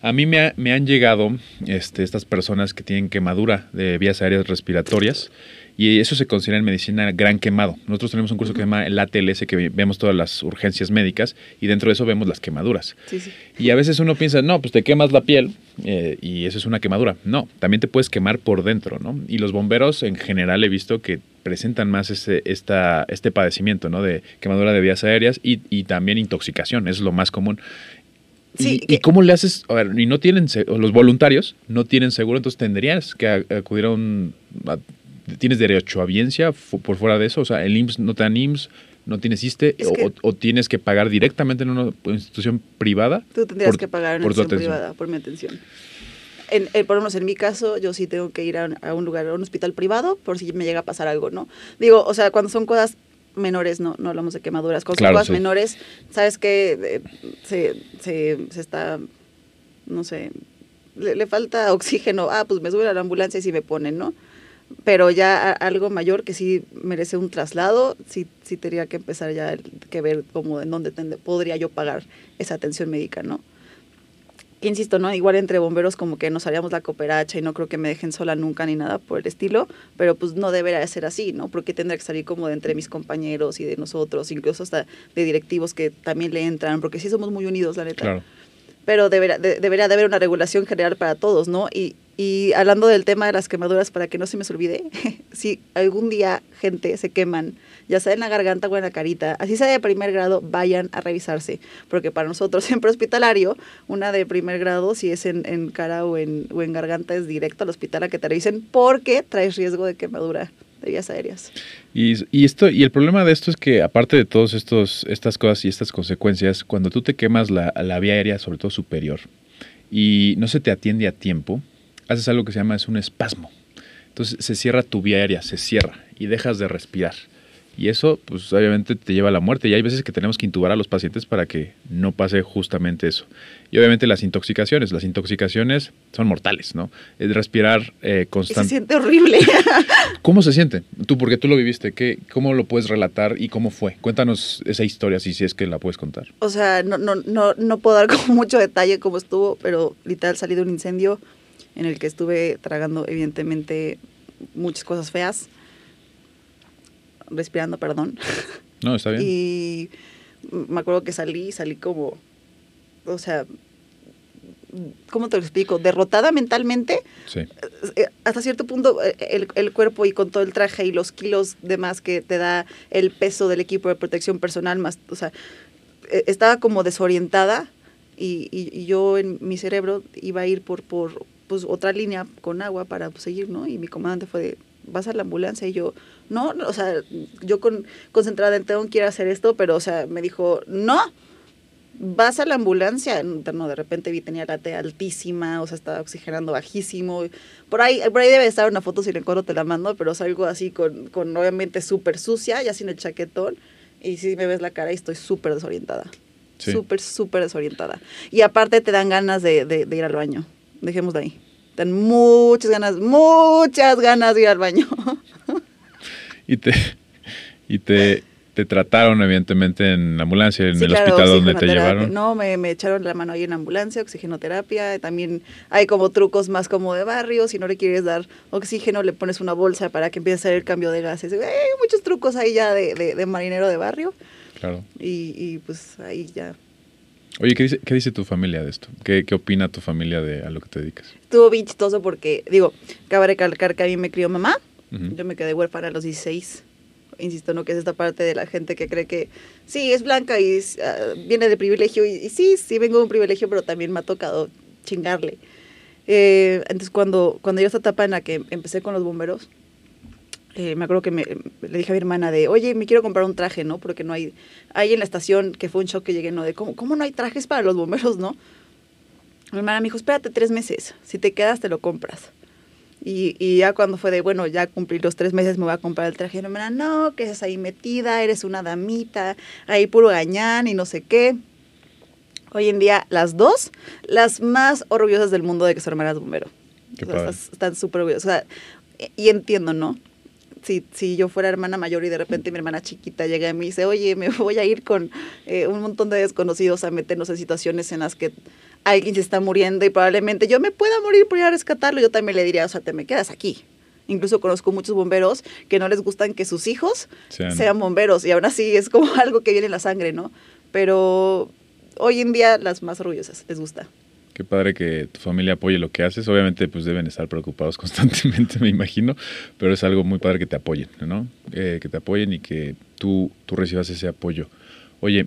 A mí me, ha, me, han llegado este, estas personas que tienen quemadura de vías aéreas respiratorias y eso se considera en medicina gran quemado. Nosotros tenemos un curso uh -huh. que se llama el ATLS, que vemos todas las urgencias médicas y dentro de eso vemos las quemaduras. Sí, sí. Y a veces uno piensa, no, pues te quemas la piel eh, y eso es una quemadura. No, también te puedes quemar por dentro, ¿no? Y los bomberos en general he visto que presentan más este, esta, este padecimiento, ¿no? De quemadura de vías aéreas y, y también intoxicación, es lo más común. Sí, ¿Y, que, ¿Y, cómo le haces? A ver, y no tienen, los voluntarios no tienen seguro, entonces tendrías que acudir a un... A, ¿Tienes derecho a biencia por fuera de eso? O sea, el IMSS no te dan IMSS, no tienes ISTE, o, que- o tienes que pagar directamente en una institución privada. Tú tendrías por- que pagar una por tu institución privada por mi atención. En, en- por lo menos en mi caso, yo sí tengo que ir a, un- a un lugar, a un hospital privado, por si me llega a pasar algo, ¿no? Digo, o sea, cuando son cosas menores, no, no hablamos de quemaduras, cuando Claro, sí. menores, sabes que se, se, se está, no sé, le, le falta oxígeno, ah, pues me suben a la ambulancia y sí me ponen, ¿no? Pero ya algo mayor que sí merece un traslado, sí, sí tendría que empezar ya el- que ver cómo, en dónde tende- podría yo pagar esa atención médica, ¿no? Insisto, ¿no? Igual entre bomberos como que nos haríamos la cooperacha y no creo que me dejen sola nunca ni nada por el estilo, pero pues no debería ser así, ¿no? Porque tendría que salir como de entre mis compañeros y de nosotros, incluso hasta de directivos que también le entran, porque sí somos muy unidos, la neta. Claro. Pero debería de, debería de haber una regulación general para todos, ¿no? Y, y hablando del tema de las quemaduras, para que no se me olvide, si algún día gente se queman, ya sea en la garganta o en la carita, así sea de primer grado, vayan a revisarse. Porque para nosotros, siempre hospitalario, una de primer grado, si es en, en cara o en, o en garganta, es directo al hospital a que te revisen porque traes riesgo de quemadura de vías aéreas. Y, y, esto, y el problema de esto es que, aparte de todas estas cosas y estas consecuencias, cuando tú te quemas la, la vía aérea, sobre todo superior, y no se te atiende a tiempo, haces algo que se llama es un espasmo. Entonces se cierra tu vía aérea, se cierra y dejas de respirar. Y eso, pues obviamente te lleva a la muerte. Y hay veces que tenemos que intubar a los pacientes para que no pase justamente eso. Y obviamente las intoxicaciones. Las intoxicaciones son mortales, ¿no? Es respirar eh, Y constante. se siente horrible. ¿Cómo se siente? Tú, porque tú lo viviste, ¿qué, ¿cómo lo puedes relatar y cómo fue? Cuéntanos esa historia, si, si es que la puedes contar. o sea, no, no, no, no puedo dar como mucho detalle cómo estuvo, pero literal salí de un incendio en el que estuve tragando evidentemente muchas cosas feas, respirando, perdón. No, está bien. Y me acuerdo que salí, salí como, o sea, ¿cómo te lo explico? Derrotada mentalmente, Sí. eh, hasta cierto punto eh, el, el cuerpo y con todo el traje y los kilos de más que te da el peso del equipo de protección personal, más, o sea, eh, estaba como desorientada y, y- y yo en mi cerebro iba a ir por, por pues, otra línea con agua para pues, seguir, ¿no? Y mi comandante fue de, ¿vas a la ambulancia? Y yo, no, o sea, yo con, concentrada en tengo que ir a hacer esto, pero, o sea, me dijo, no, vas a la ambulancia. No, de repente vi tenía la T altísima, o sea, estaba oxigenando bajísimo. Por ahí, por ahí debe estar una foto, si la encuentro te la mando, pero salgo así con, con obviamente súper sucia, ya sin el chaquetón. Y si me ves la cara y estoy súper desorientada. Sí. Súper, súper desorientada. Y aparte te dan ganas de, de- de ir al baño. Dejemos de ahí. Te dan muchas ganas, muchas ganas de ir al baño. Y te, y te, te trataron, evidentemente, en la ambulancia, en Sí, el claro, hospital donde te llevaron. No, me, me echaron la mano ahí en ambulancia, oxigenoterapia. También hay como trucos más como de barrio. Si no le quieres dar oxígeno, le pones una bolsa para que empiece a hacer el cambio de gases. Hay muchos trucos ahí ya de, de- de marinero de barrio. Claro. Y, y pues ahí ya. Oye, ¿qué dice, ¿qué dice tu familia de esto? ¿Qué, ¿Qué opina tu familia de a lo que te dedicas? Estuvo bien chistoso porque, digo, cabe recalcar que a mí me crió mamá. Yo me quedé huérfana a los 16. Insisto, ¿no? Que es esta parte de la gente que cree que sí, es blanca y ah, viene de privilegio. Y, y sí, sí vengo de un privilegio, pero también me ha tocado chingarle. Eh, entonces, cuando, cuando yo esta etapa en la que empecé con los bomberos, eh, me acuerdo que me, le dije a mi hermana de, oye, me quiero comprar un traje, ¿no? Porque no hay, hay en la estación, que fue un shock que llegué, ¿no? De, ¿cómo, cómo no hay trajes para los bomberos, no? Mi hermana me dijo, espérate tres meses, si te quedas te lo compras. Y, y ya cuando fue de, bueno, ya cumplí los tres meses, me voy a comprar el traje. Y mi hermana, no, que estás ahí metida, eres una damita, ahí puro gañán y no sé qué. Hoy en día, las dos, las más orgullosas del mundo de que su hermana es bombero. Qué O sea, padre. estás- están súper orgullosas. O sea, y entiendo, ¿no? Si, si yo fuera hermana mayor y de repente mi hermana chiquita llega y me dice, oye, me voy a ir con eh, un montón de desconocidos a meternos en situaciones en las que alguien se está muriendo y probablemente yo me pueda morir por ir a rescatarlo, yo también le diría, o sea, te me quedas aquí. Incluso conozco muchos bomberos que no les gustan que sus hijos Sean- sean, bomberos y aún así es como algo que viene en la sangre, ¿no? Pero hoy en día las más orgullosas les gusta. Qué padre que tu familia apoye lo que haces. Obviamente, pues deben estar preocupados constantemente, me imagino, pero es algo muy padre que te apoyen, ¿no? Eh, que te apoyen y que tú, tú recibas ese apoyo. Oye,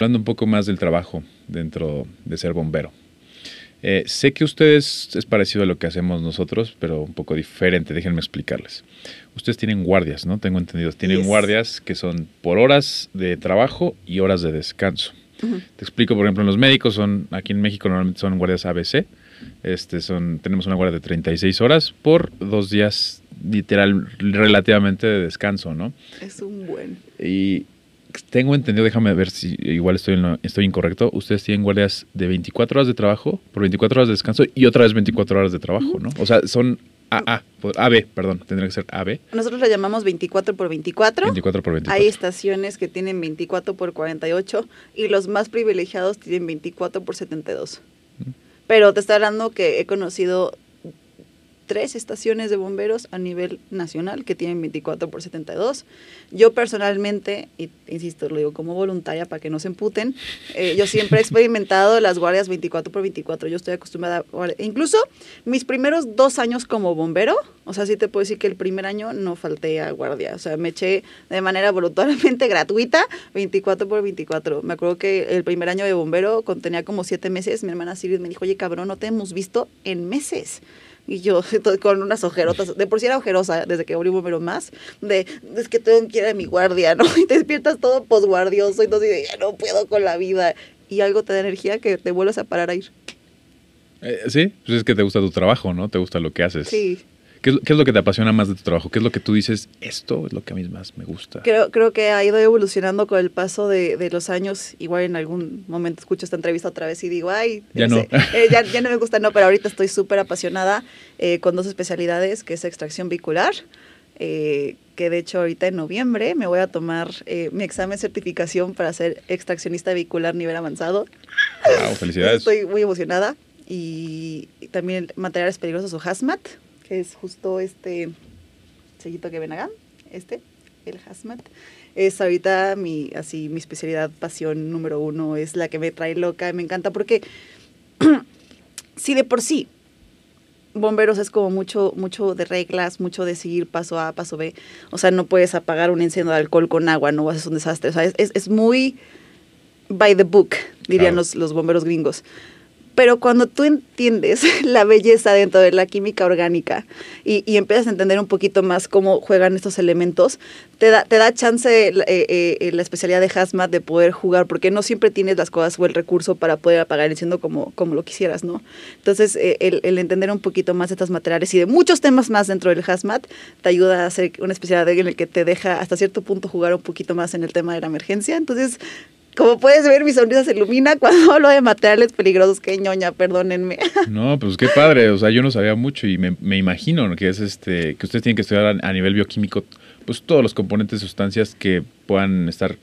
hablando un poco más del trabajo dentro de ser bombero. Eh, sé que ustedes es parecido a lo que hacemos nosotros, pero un poco diferente. Déjenme explicarles. Ustedes tienen guardias, ¿no? Tengo entendido. Tienen Yes. guardias que son por horas de trabajo y horas de descanso. Te explico, por ejemplo, en los médicos son, aquí en México normalmente son guardias ABC. Este son, tenemos una guardia de 36 horas por dos días literal relativamente de descanso, ¿no? Es un buen. Y tengo entendido, déjame ver si igual estoy, en lo- estoy incorrecto. Ustedes tienen guardias de 24 horas de trabajo por 24 horas de descanso y otra vez 24 horas de trabajo, ¿no? O sea, son AA, AB, perdón, tendría que ser AB, Nosotros la llamamos 24 por 24. 24 por 24. Hay estaciones que tienen 24 por 48 y los más privilegiados tienen 24 por 72. Pero te está hablando que he conocido tres estaciones de bomberos a nivel nacional que tienen 24 por 72. Yo personalmente, y insisto, lo digo como voluntaria para que no se emputen, eh, yo siempre he experimentado las guardias 24 por 24. Yo estoy acostumbrada a Incluso mis primeros dos años como bombero, o sea, sí te puedo decir que el primer año no falté a guardia. O sea, me eché de manera voluntariamente gratuita 24 por 24. Me acuerdo que el primer año de bombero, cuando tenía como siete meses, mi hermana Sirius me dijo, oye, cabrón, no te hemos visto en meses. Y yo con unas ojerotas, de por sí era ojerosa desde que abrí un bombero más, de es que tengo que ir a mi guardia, ¿no? Y te despiertas todo posguardioso, y entonces ya no puedo con la vida. Y algo te da energía que te vuelves a parar a ir. Eh, sí, pues es que te gusta tu trabajo, ¿no? Te gusta lo que haces. Sí. ¿Qué es, qué es lo que te apasiona más de tu trabajo? ¿Qué es lo que tú dices, esto es lo que a mí más me gusta? Creo, creo que ha ido evolucionando con el paso de, de los años. Igual en algún momento escucho esta entrevista otra vez y digo, ay, Ya no. eh, ya, ya no me gusta, no, pero ahorita estoy súper apasionada eh, con dos especialidades, que es extracción vehicular, eh, que de hecho ahorita en noviembre me voy a tomar eh, mi examen de certificación para ser extraccionista vehicular nivel avanzado. Wow, felicidades. Estoy muy emocionada. Y, y también materiales peligrosos o hazmat, que es justo este sellito que ven acá, este, el hazmat. Es ahorita mi, así, mi especialidad, pasión número uno, es la que me trae loca, me encanta porque si de por sí bomberos es como mucho, mucho de reglas, mucho de seguir paso A, paso B. O sea, no puedes apagar un incendio de alcohol con agua, no vas a hacer un desastre. O sea, es, es, es muy by the book, dirían Claro. los, los bomberos gringos. Pero cuando tú entiendes la belleza dentro de la química orgánica y, y empiezas a entender un poquito más cómo juegan estos elementos, te da, te da chance eh, eh, la especialidad de hazmat de poder jugar, porque no siempre tienes las cosas o el recurso para poder apagar el incendio como, como lo quisieras, ¿no? Entonces, eh, el, el entender un poquito más de estos materiales y de muchos temas más dentro del hazmat te ayuda a hacer una especialidad en el que te deja hasta cierto punto jugar un poquito más en el tema de la emergencia. Entonces, como puedes ver, mi sonrisa se ilumina cuando hablo de materiales peligrosos. Qué ñoña, perdónenme. No, pues qué padre. O sea, yo no sabía mucho y me, me imagino que es este que ustedes tienen que estudiar a, nivel bioquímico, pues todos los componentes, sustancias que puedan estar,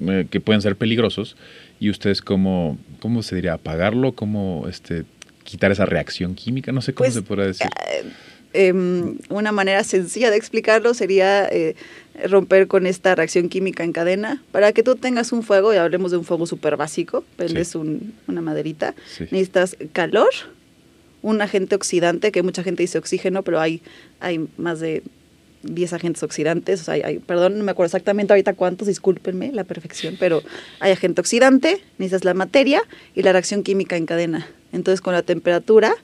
eh, que puedan ser peligrosos. Y ustedes cómo, cómo se diría, apagarlo, cómo este quitar esa reacción química, no sé cómo Pues, se podrá decir. Em, una manera sencilla de explicarlo sería eh, romper con esta reacción química en cadena. Para que tú tengas un fuego, y hablemos de un fuego súper básico, prendes un- una maderita, Sí. necesitas calor, un agente oxidante, que mucha gente dice oxígeno, pero hay, hay más de 10 agentes oxidantes, o sea, hay- perdón, no me acuerdo exactamente ahorita cuántos, discúlpenme la perfección, pero hay agente oxidante, necesitas la materia y la reacción química en cadena. Entonces, con la temperatura,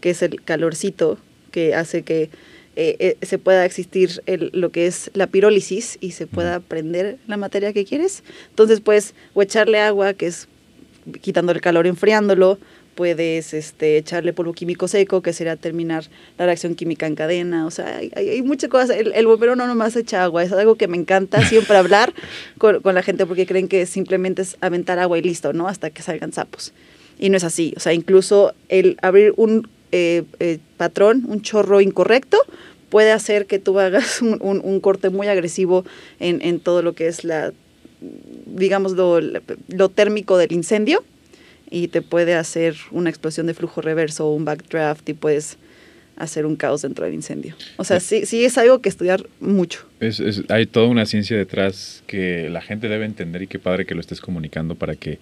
que es el calorcito que hace que eh, eh, se pueda existir el- lo que es la pirólisis y se pueda prender la materia que quieres. Entonces, puedes o echarle agua, que es quitando el calor, enfriándolo, puedes este, echarle polvo químico seco, que sería terminar la reacción química en cadena, o sea, hay, hay- muchas cosas. El, el bombero no nomás echa agua, es algo que me encanta siempre hablar con, con la gente porque creen que simplemente es aventar agua y listo, ¿no? Hasta que salgan sapos. Y no es así, o sea, incluso el abrir un eh, eh, patrón, un chorro incorrecto, puede hacer que tú hagas un, un- un corte muy agresivo en, en todo lo que es la, digamos, lo, lo térmico del incendio y te puede hacer una explosión de flujo reverso o un backdraft y puedes hacer un caos dentro del incendio. O sea, sí, sí es algo que estudiar mucho. Es- es- hay toda una ciencia detrás que la gente debe entender y qué padre que lo estés comunicando para que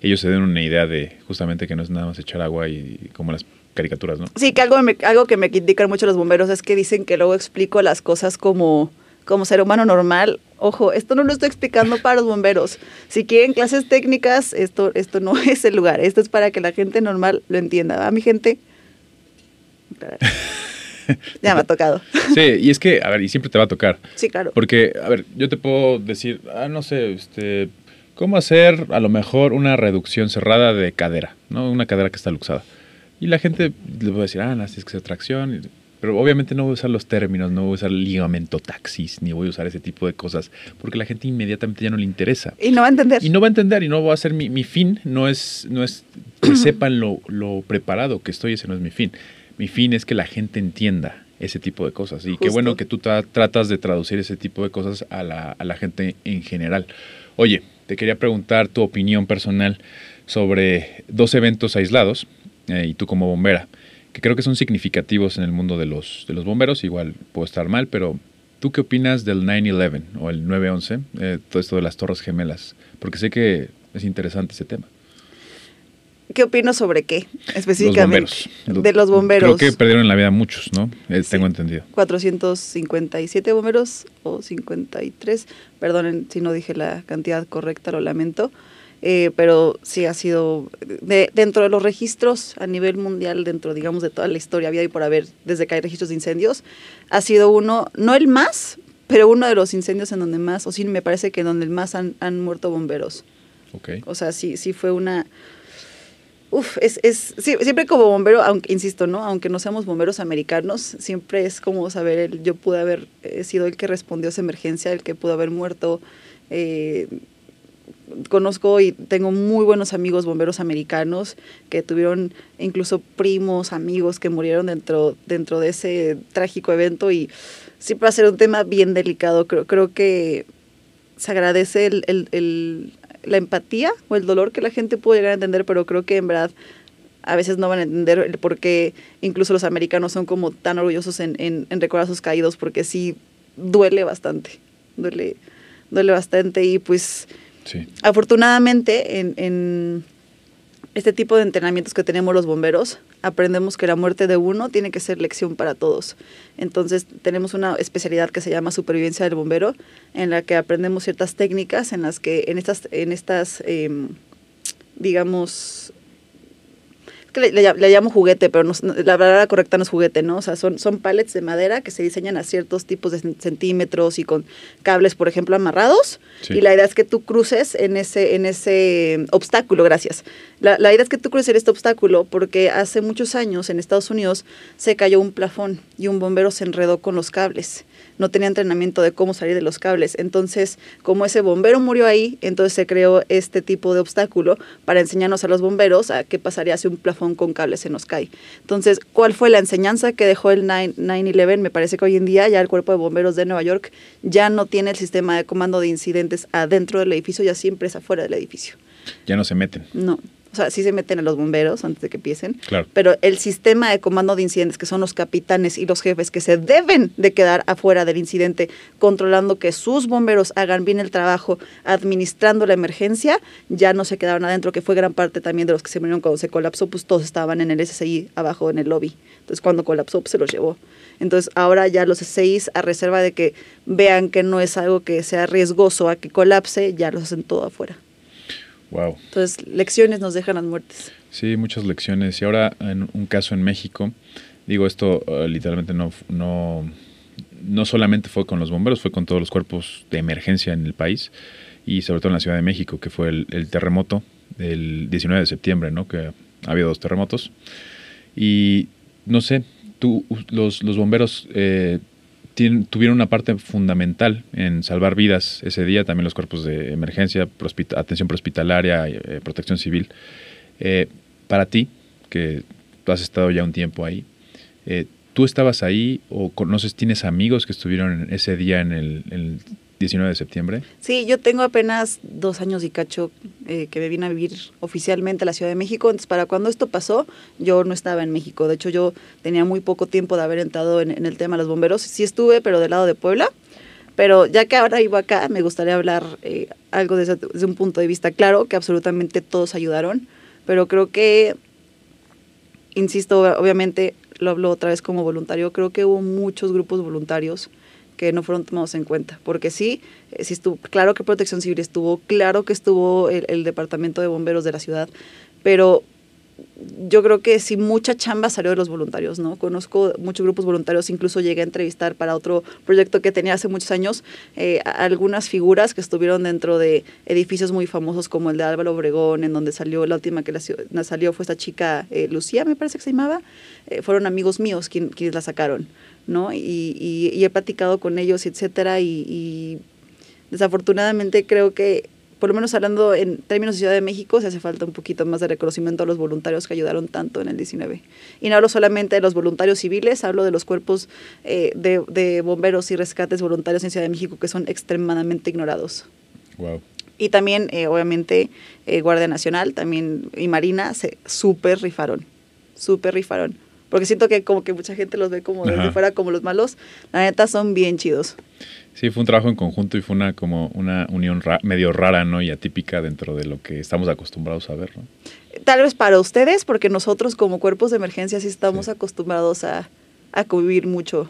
ellos se den una idea de justamente que no es nada más echar agua y, como las caricaturas, ¿no? Sí, que algo, me- algo que me critican mucho los bomberos es que dicen que luego explico las cosas como, como ser humano normal. Ojo, esto no lo estoy explicando para los bomberos. Si quieren clases técnicas, esto, esto no es el lugar. Esto es para que la gente normal lo entienda. ¿A mi gente? ya me ha tocado. Sí, y es que, a ver, y siempre te va a tocar. Sí, claro. Porque, a ver, yo te puedo decir, ah, no sé, este, cómo hacer a lo mejor una reducción cerrada de cadera, ¿no? Una cadera que está luxada. Y la gente le va a decir, ah, no, es que es tracción. Pero obviamente no voy a usar los términos, no voy a usar ligamento taxis, ni voy a usar ese tipo de cosas, porque la gente inmediatamente ya no le interesa. Y no va a entender. Y no va a entender, y no va a ser mi, mi fin, no es, no es que sepan lo, lo preparado que estoy, ese no es mi fin. Mi fin es que la gente entienda ese tipo de cosas. Y qué Justo. bueno que tú tra- tratas de traducir ese tipo de cosas a la, a la gente en general. Oye, te quería preguntar tu opinión personal sobre dos eventos aislados, eh, y tú como bombera, que creo que son significativos en el mundo de los, de los bomberos, igual puedo estar mal, pero ¿tú qué opinas del 9-11 o el 9-11, eh, todo esto de las Torres Gemelas? Porque sé que es interesante ese tema. ¿Qué opino sobre qué Los específicamente? bomberos. De los bomberos. Creo que perdieron la vida muchos, ¿no? Eh, Sí. Tengo entendido. 457 bomberos o 53, perdonen si no dije la cantidad correcta, lo lamento, Eh, pero sí ha sido de- dentro de los registros a nivel mundial, dentro, digamos, de toda la historia, había y por haber, desde que hay registros de incendios, ha sido uno, no el más, pero uno de los incendios en donde más, o sí, me parece que en donde más han, han muerto bomberos. Ok. O sea, sí, sí fue una... Uf, es, es sí, siempre como bombero, aunque insisto, ¿no? Aunque no seamos bomberos americanos, siempre es como saber, el, yo pude haber eh, sido el que respondió a esa emergencia, el que pudo haber muerto. eh, conozco y tengo muy buenos amigos bomberos americanos que tuvieron incluso primos, amigos que murieron dentro, dentro de ese trágico evento y siempre va a ser un tema bien delicado. Creo, creo que se agradece el, el- el- la empatía o el dolor que la gente puede llegar a entender, pero creo que en verdad a veces no van a entender por qué incluso los americanos son como tan orgullosos en, en, en recordar a sus caídos, porque sí duele bastante, duele, duele bastante y pues Afortunadamente en, en este tipo de entrenamientos que tenemos los bomberos, aprendemos que la muerte de uno tiene que ser lección para todos. Entonces tenemos una especialidad que se llama supervivencia del bombero, en la que aprendemos ciertas técnicas, en las que en estas, en estas em, digamos, que le, le- le llamo juguete, pero no, la palabra correcta no es juguete, ¿no? O sea, son, son pallets de madera que se diseñan a ciertos tipos de cen- centímetros y con cables, por ejemplo, amarrados. Sí. Y la idea es que tú cruces en ese, en ese obstáculo, gracias. La, la idea es que tú cruces en este obstáculo porque hace muchos años en Estados Unidos se cayó un plafón y un bombero se enredó con los cables. No tenía entrenamiento de cómo salir de los cables. Entonces, como ese bombero murió ahí, entonces se creó este tipo de obstáculo para enseñarnos a los bomberos a qué pasaría si un plafón con cables se nos cae. Entonces, ¿cuál fue la enseñanza que dejó el 9- 9-11? Me parece que hoy en día ya el cuerpo de bomberos de Nueva York ya no tiene el sistema de comando de incidentes adentro del edificio, ya siempre es afuera del edificio. Ya no se meten. No. O sea, sí se meten a los bomberos antes de que empiecen. Claro. Pero el sistema de comando de incidentes, que son los capitanes y los jefes que se deben de quedar afuera del incidente, controlando que sus bomberos hagan bien el trabajo, administrando la emergencia, ya no se quedaron adentro, que fue gran parte también de los que se murieron cuando se colapsó, pues todos estaban en el SSI abajo en el lobby. Entonces cuando colapsó, pues se los llevó. Entonces ahora ya los SSIs, a reserva de que vean que no es algo que sea riesgoso a que colapse, ya los hacen todo afuera. Wow. Entonces, lecciones nos dejan las muertes. Sí, muchas lecciones. Y ahora, en un caso en México, digo, esto eh, literalmente no, no, no solamente fue con los bomberos, fue con todos los cuerpos de emergencia en el país y sobre todo en la Ciudad de México, que fue el, el terremoto del 19 de septiembre, ¿no? Que ha habido dos terremotos. Y no sé, tú, los, los bomberos eh, tuvieron una parte fundamental en salvar vidas ese día, también los cuerpos de emergencia, atención prehospitalaria, eh, protección civil. Eh, para ti, que tú has estado ya un tiempo ahí, eh, ¿tú estabas ahí o conoces, tienes amigos que estuvieron ese día en el 19 de septiembre? Sí, yo tengo apenas dos años y cacho eh, que me vine a vivir oficialmente a la Ciudad de México. Entonces, para cuando esto pasó, yo no estaba en México. De hecho, yo tenía muy poco tiempo de haber entrado en, en el tema de los bomberos. Sí estuve, pero del lado de Puebla. Pero ya que ahora vivo acá, me gustaría hablar eh, algo desde, desde un punto de vista claro, que absolutamente todos ayudaron. Pero creo que, insisto, obviamente lo hablo otra vez como voluntario, creo que hubo muchos grupos voluntarios que no fueron tomados en cuenta. Porque sí, eh, sí estuvo, claro que Protección Civil estuvo, claro que estuvo el, Departamento de Bomberos de la ciudad, pero yo creo que sí mucha chamba salió de los voluntarios, ¿no? Conozco muchos grupos voluntarios, incluso llegué a entrevistar para otro proyecto que tenía hace muchos años eh, algunas figuras que estuvieron dentro de edificios muy famosos como el de Álvaro Obregón, en donde salió, la última que la, salió fue esta chica eh, Lucía, me parece que se llamaba, fueron amigos míos quien- quienes la sacaron, ¿no? Y, y- y he platicado con ellos, etcétera, y, y desafortunadamente creo que por lo menos hablando en términos de Ciudad de México, se hace falta un poquito más de reconocimiento a los voluntarios que ayudaron tanto en el 19. Y no hablo solamente de los voluntarios civiles, hablo de los cuerpos eh, de, de bomberos y rescates voluntarios en Ciudad de México que son extremadamente ignorados. Wow. Y también, eh, obviamente, eh, Guardia Nacional también y Marina se súper rifaron, súper rifaron. Porque siento que como que mucha gente los ve como desde Ajá. fuera como los malos. La neta son bien chidos. Sí, fue un trabajo en conjunto y fue una como una unión ra- medio rara, ¿no? Y atípica dentro de lo que estamos acostumbrados a ver, ¿no? Tal vez para ustedes, porque nosotros como cuerpos de emergencia sí estamos Sí. acostumbrados a, a convivir mucho.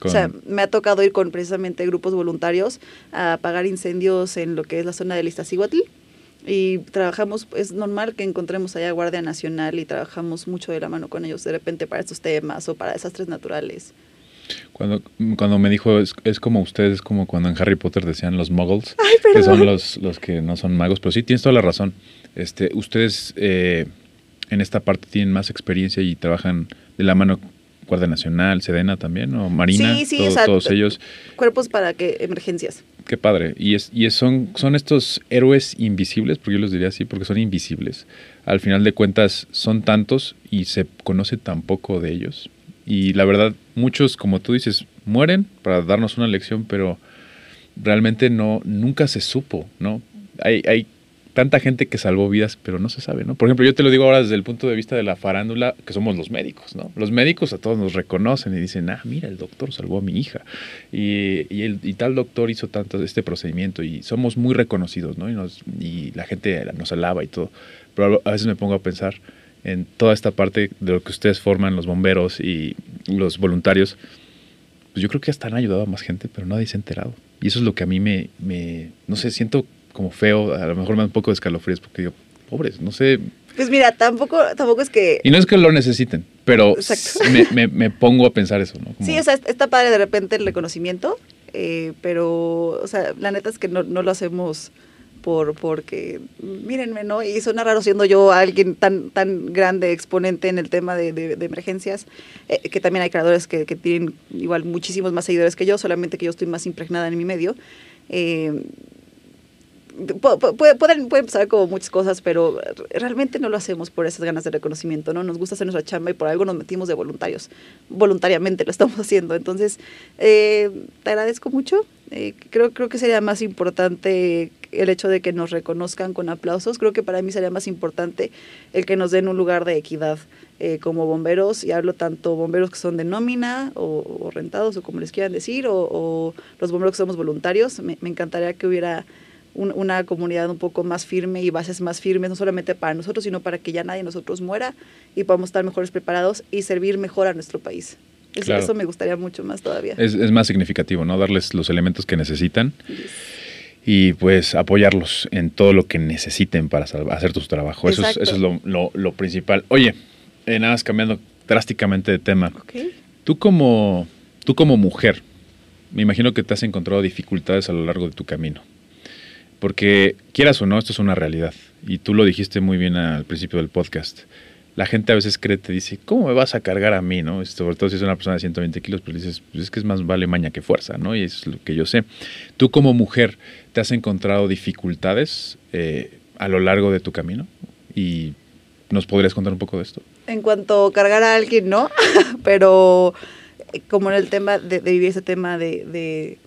Con- O sea, me ha tocado ir con precisamente grupos voluntarios a apagar incendios en lo que es la zona del Iztaccíhuatl. Y trabajamos, es normal que encontremos allá Guardia Nacional y trabajamos mucho de la mano con ellos de repente para estos temas o para desastres naturales. Cuando, cuando me dijo, es, es como ustedes, es como cuando en Harry Potter decían los muggles, Ay, que son los, los que no son magos, pero sí, tienes toda la razón. Este, ustedes eh, en esta parte tienen más experiencia y trabajan de la mano Guardia Nacional, Sedena también, o Marina, Sí, sí, todo- o sea, todos ellos. Cuerpos para que emergencias. Qué padre. Y, es, y es- son, son estos héroes invisibles, porque yo los diría así, porque son invisibles. Al final de cuentas, son tantos y se conoce tan poco de ellos. Y la verdad, muchos, como tú dices, mueren para darnos una lección, pero realmente no, nunca se supo, ¿no? Hay, hay tanta gente que salvó vidas, pero no se sabe, ¿no? Por ejemplo, yo te lo digo ahora desde el punto de vista de la farándula, que somos los médicos, ¿no? Los médicos a todos nos reconocen y dicen, ah, mira, el doctor salvó a mi hija. Y, y, el, y tal doctor hizo tanto este procedimiento y somos muy reconocidos, ¿no? Y, nos, y la gente nos alaba y todo. Pero a veces me pongo a pensar en toda esta parte de lo que ustedes forman, los bomberos y los voluntarios, pues yo creo que hasta han ayudado a más gente, pero nadie se ha enterado. Y eso es lo que a mí me, me no sé, siento como feo, a lo mejor me da un poco de escalofríos porque digo, pobres, no sé. Pues mira, tampoco, tampoco es que... Y no es que lo necesiten, pero me, me, me, pongo a pensar eso, ¿no? Sí, o sea, está padre de repente el reconocimiento, eh, pero, o sea, la neta es que no, no lo hacemos por porque mírenme, ¿no? Y suena raro siendo yo alguien tan tan grande exponente en el tema de, de, emergencias, eh, que también hay creadores que, que, tienen igual muchísimos más seguidores que yo, solamente que yo estoy más impregnada en mi medio. Eh, pueden, pueden pasar como muchas cosas, pero realmente no lo hacemos por esas ganas de reconocimiento, ¿no? Nos gusta hacer nuestra chamba y por algo nos metimos de voluntarios. Voluntariamente lo estamos haciendo. Entonces, eh, te agradezco mucho. Eh, creo, creo que sería más importante el hecho de que nos reconozcan con aplausos. Creo que para mí sería más importante el que nos den un lugar de equidad eh, como bomberos, y hablo tanto bomberos que son de nómina o, rentados o como les quieran decir, o, los bomberos que somos voluntarios. me encantaría que hubiera una comunidad un poco más firme y bases más firmes, no solamente para nosotros, sino para que ya nadie de nosotros muera y podamos estar mejores preparados y servir mejor a nuestro país. Eso, me gustaría mucho más todavía. Es, más significativo, ¿no? Darles los elementos que necesitan y pues apoyarlos en todo lo que necesiten para hacer tu trabajo. Eso es, eso es lo, principal. Oye, eh, nada más cambiando drásticamente de tema. Tú como, tú como mujer, me imagino que te has encontrado dificultades a lo largo de tu camino. Porque quieras o no, esto es una realidad. Y tú lo dijiste muy bien al principio del podcast. La gente a veces cree, te dice, ¿cómo me vas a cargar a mí? ¿no? Sobre todo si es una persona de 120 kilos, pero dices, pues es que es más vale maña que fuerza, ¿no? Y es lo que yo sé. Tú como mujer, ¿te has encontrado dificultades eh, a lo largo de tu camino? Y nos podrías contar un poco de esto. En cuanto a cargar a alguien, no, pero eh, como en el tema de, vivir ese tema de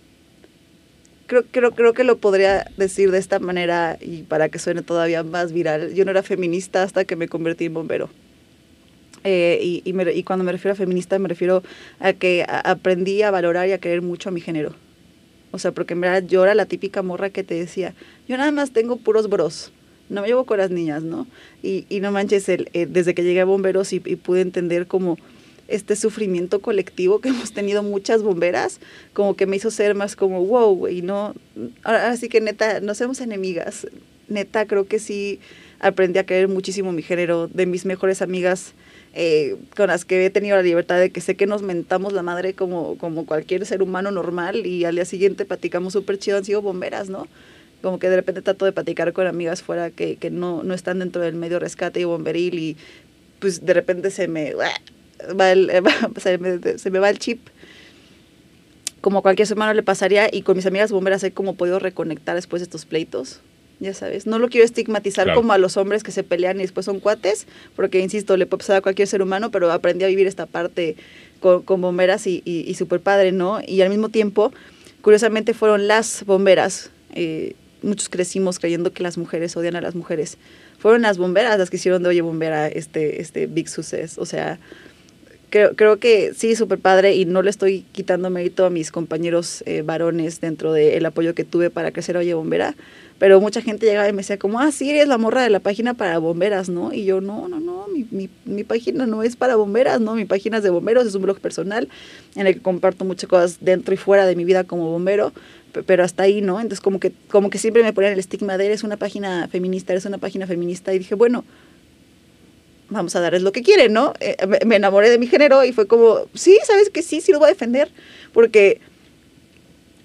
creo, creo, creo que lo podría decir de esta manera y para que suene todavía más viral. Yo no era feminista hasta que me convertí en bombero. Eh, y, y, me, y, cuando me refiero a feminista me refiero a que aprendí a valorar y a querer mucho a mi género. O sea, porque en verdad yo era la típica morra que te decía, yo nada más tengo puros bros, no me llevo con las niñas, ¿no? Y, y no manches, el, eh, desde que llegué a bomberos y, y pude entender cómo este sufrimiento colectivo que hemos tenido muchas bomberas, como que me hizo ser más como, wow, güey, no, ahora sí que neta, no seamos enemigas, neta, creo que sí aprendí a querer muchísimo mi género, de mis mejores amigas eh, con las que he tenido la libertad de que sé que nos mentamos la madre como, como cualquier ser humano normal y al día siguiente platicamos súper chido, han sido bomberas, ¿no? Como que de repente trato de platicar con amigas fuera que, que no, no están dentro del medio rescate y bomberil y pues de repente se me eh, se, me, va el chip. Como cualquier semana le pasaría y con mis amigas bomberas he como podido reconectar después de estos pleitos. Ya sabes, no lo quiero estigmatizar como a los hombres que se pelean y después son cuates, porque insisto, le puede pasar a cualquier ser humano, pero aprendí a vivir esta parte con, bomberas y, y, super padre, ¿no? Y al mismo tiempo, curiosamente fueron las bomberas. Eh, muchos crecimos creyendo que las mujeres odian a las mujeres. Fueron las bomberas las que hicieron de Oye Bombera este, este big success. O sea, creo, creo que sí, súper padre y no le estoy quitando mérito a mis compañeros eh, varones dentro del apoyo que tuve para crecer Oye Bombera, pero mucha gente llegaba y me decía como, ah, sí, eres la morra de la página para bomberas, ¿no? Y yo, no, no, no, mi, mi, mi página no es para bomberas, ¿no? Mi página es de bomberos, es un blog personal en el que comparto muchas cosas dentro y fuera de mi vida como bombero, pero hasta ahí, ¿no? Entonces como que, como que siempre me ponían el estigma de eres una página feminista, eres una página feminista y dije, bueno, vamos a darles lo que quieren, ¿no? Eh, me, enamoré de mi género y fue como, sí, sabes que sí, sí lo voy a defender, porque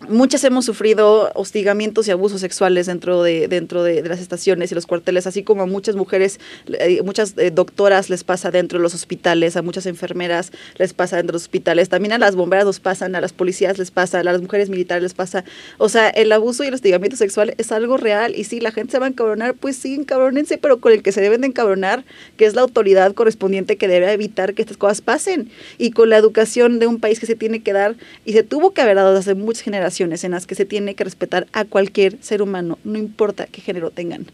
muchas hemos sufrido hostigamientos y abusos sexuales dentro de, dentro de, las estaciones y los cuarteles, así como a muchas mujeres, eh, muchas eh, doctoras les pasa dentro de los hospitales, a muchas enfermeras les pasa dentro de los hospitales, también a las bomberas nos pasan, a las policías les pasa, a las mujeres militares les pasa. O sea, el abuso y el hostigamiento sexual es algo real y si la gente se va a encabronar, pues sí, encabronense, pero con el que se deben de encabronar, que es la autoridad correspondiente que debe evitar que estas cosas pasen y con la educación de un país que se tiene que dar y se tuvo que haber dado desde muchas generaciones en las que se tiene que respetar a cualquier ser humano, no importa qué género tengan.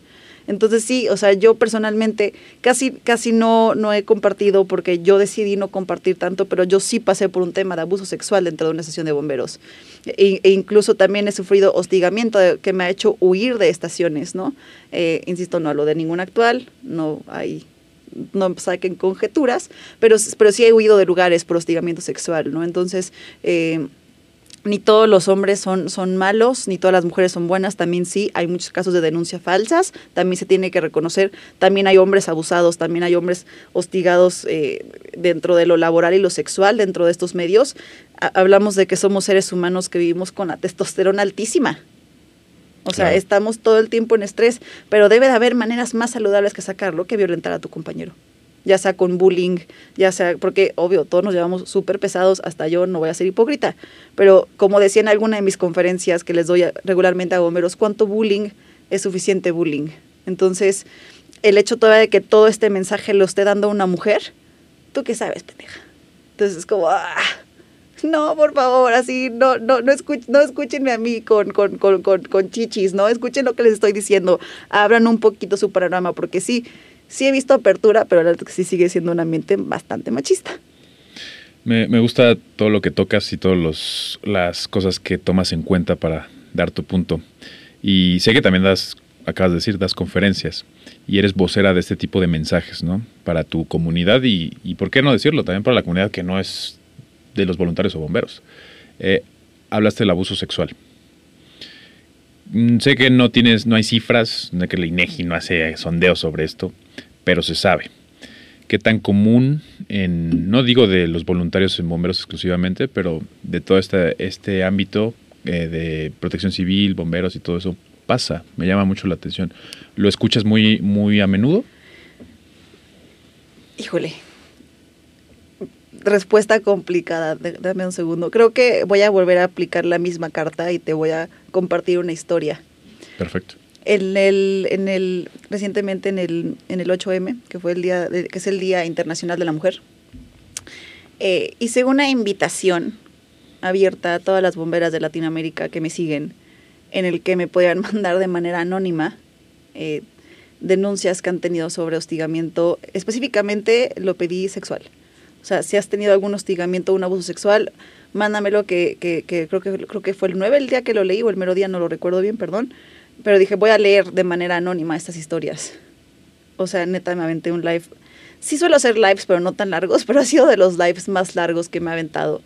Entonces sí, o sea, yo personalmente casi, casi no, no he compartido porque yo decidí no compartir tanto, pero yo sí pasé por un tema de abuso sexual dentro de una estación de bomberos. E, e incluso también he sufrido hostigamiento que me ha hecho huir de estaciones, ¿no? Eh, insisto, no hablo de ningún actual, no hay no saquen conjeturas, pero, pero sí he huido de lugares por hostigamiento sexual, ¿no? Entonces, eh, ni todos los hombres son, son malos, ni todas las mujeres son buenas, también sí, hay muchos casos de denuncia falsas, también se tiene que reconocer, también hay hombres abusados, también hay hombres hostigados eh, dentro de lo laboral y lo sexual, dentro de estos medios. hablamos de que somos seres humanos que vivimos con la testosterona altísima. O sea, estamos todo el tiempo en estrés, pero debe de haber maneras más saludables que sacarlo que violentar a tu compañero ya sea con bullying, ya sea, porque obvio, todos nos llevamos súper pesados, hasta yo no voy a ser hipócrita, pero como decía en alguna de mis conferencias que les doy regularmente a bomberos, ¿cuánto bullying es suficiente bullying? Entonces, el hecho todavía de que todo este mensaje lo esté dando una mujer, ¿tú qué sabes, pendeja? Entonces es como, ah, no, por favor, así, no, no, no, no escúchenme a mí con, con, con, con, chichis, ¿no? Escuchen lo que les estoy diciendo, abran un poquito su panorama, porque sí, sí he visto apertura, pero la verdad que sí sigue siendo un ambiente bastante machista. Me, gusta todo lo que tocas y todas las cosas que tomas en cuenta para dar tu punto. Y sé que también das, acabas de decir, das conferencias y eres vocera de este tipo de mensajes, ¿no? Para tu comunidad y, ¿por qué no decirlo? También para la comunidad que no es de los voluntarios o bomberos. Eh, hablaste del abuso sexual. Mm, sé que no tienes, no hay cifras, de que la INEGI no hace sondeos sobre esto, pero se sabe. ¿Qué tan común en, no digo de los voluntarios en bomberos exclusivamente, pero de todo este, este ámbito eh, de protección civil, bomberos y todo eso pasa? Me llama mucho la atención. ¿Lo escuchas muy, muy a menudo? Híjole. Respuesta complicada. Dame un segundo. Creo que voy a volver a aplicar la misma carta y te voy a compartir una historia. Perfecto en el, en el, recientemente en el, en el 8M, que, fue el día que es el Día Internacional de la Mujer, eh, hice una invitación abierta a todas las bomberas de Latinoamérica que me siguen, en el que me podían mandar de manera anónima eh, denuncias que han tenido sobre hostigamiento, específicamente lo pedí sexual. O sea, si has tenido algún hostigamiento o un abuso sexual, mándamelo que, que, que, creo que creo que fue el 9 el día que lo leí o el mero día, no lo recuerdo bien, perdón pero dije, voy a leer de manera anónima estas historias. O sea, neta, me aventé un live. Sí suelo hacer lives, pero no tan largos, pero ha sido de los lives más largos que me ha aventado.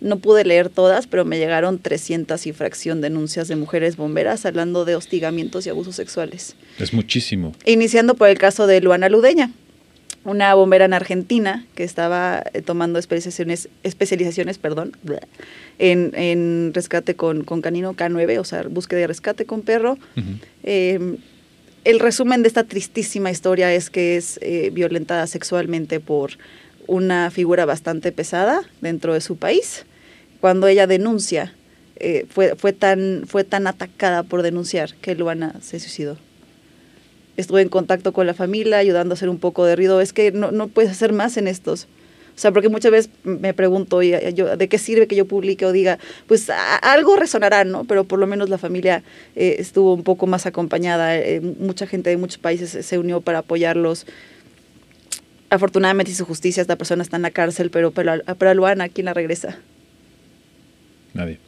No pude leer todas, pero me llegaron 300 y fracción denuncias de mujeres bomberas hablando de hostigamientos y abusos sexuales. Es muchísimo. Iniciando por el caso de Luana Ludeña, una bombera en Argentina que estaba eh, tomando especializaciones, especializaciones perdón, en, rescate con, canino K9, o sea, búsqueda y rescate con perro. Em, el resumen de esta tristísima historia es que es eh, violentada sexualmente por una figura bastante pesada dentro de su país. Cuando ella denuncia, eh, fue, fue, tan, fue tan atacada por denunciar que Luana se suicidó estuve en contacto con la familia, ayudando a hacer un poco de ruido. Es que no, no puedes hacer más en estos. O sea, porque muchas veces me pregunto, ¿de qué sirve que yo publique o diga? Pues algo resonará, ¿no? Pero por lo menos la familia eh, estuvo un poco más acompañada. Eh, mucha gente de muchos países se unió para apoyarlos. Afortunadamente hizo justicia, esta persona está en la cárcel, pero, pero, pero a Luana, ¿quién la regresa? Nadie.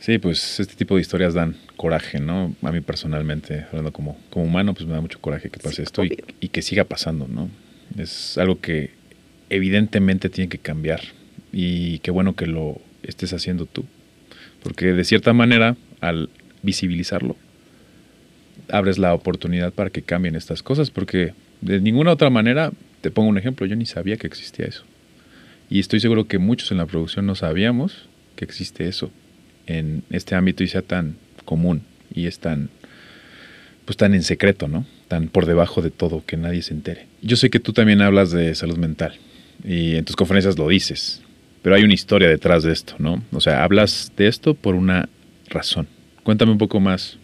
Sí, pues este tipo de historias dan coraje, ¿no? A mí personalmente, hablando como, como humano, pues me da mucho coraje que pase esto y, que siga pasando, ¿no? Es algo que evidentemente tiene que cambiar y qué bueno que lo estés haciendo tú, porque de cierta manera, al visibilizarlo, abres la oportunidad para que cambien estas cosas, porque de ninguna otra manera, te pongo un ejemplo, yo ni sabía que existía eso. Y estoy seguro que muchos en la producción no sabíamos que existe eso en este ámbito y sea tan común y es tan, pues tan en secreto, ¿no? Tan por debajo de todo, que nadie se entere. Yo sé que tú también hablas de salud mental y en tus conferencias lo dices, pero hay una historia detrás de esto, ¿no? O sea, hablas de esto por una razón. Cuéntame un poco más.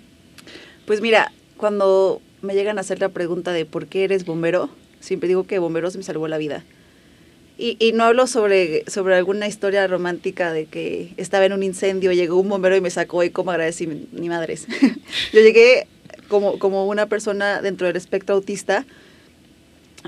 Pues mira, cuando me llegan a hacer la pregunta de por qué eres bombero, siempre digo que bomberos me salvó la vida. Y, no hablo sobre, sobre alguna historia romántica de que estaba en un incendio, llegó un bombero y me sacó y como agradecí ni madres. Yo llegué como, como una persona dentro del espectro autista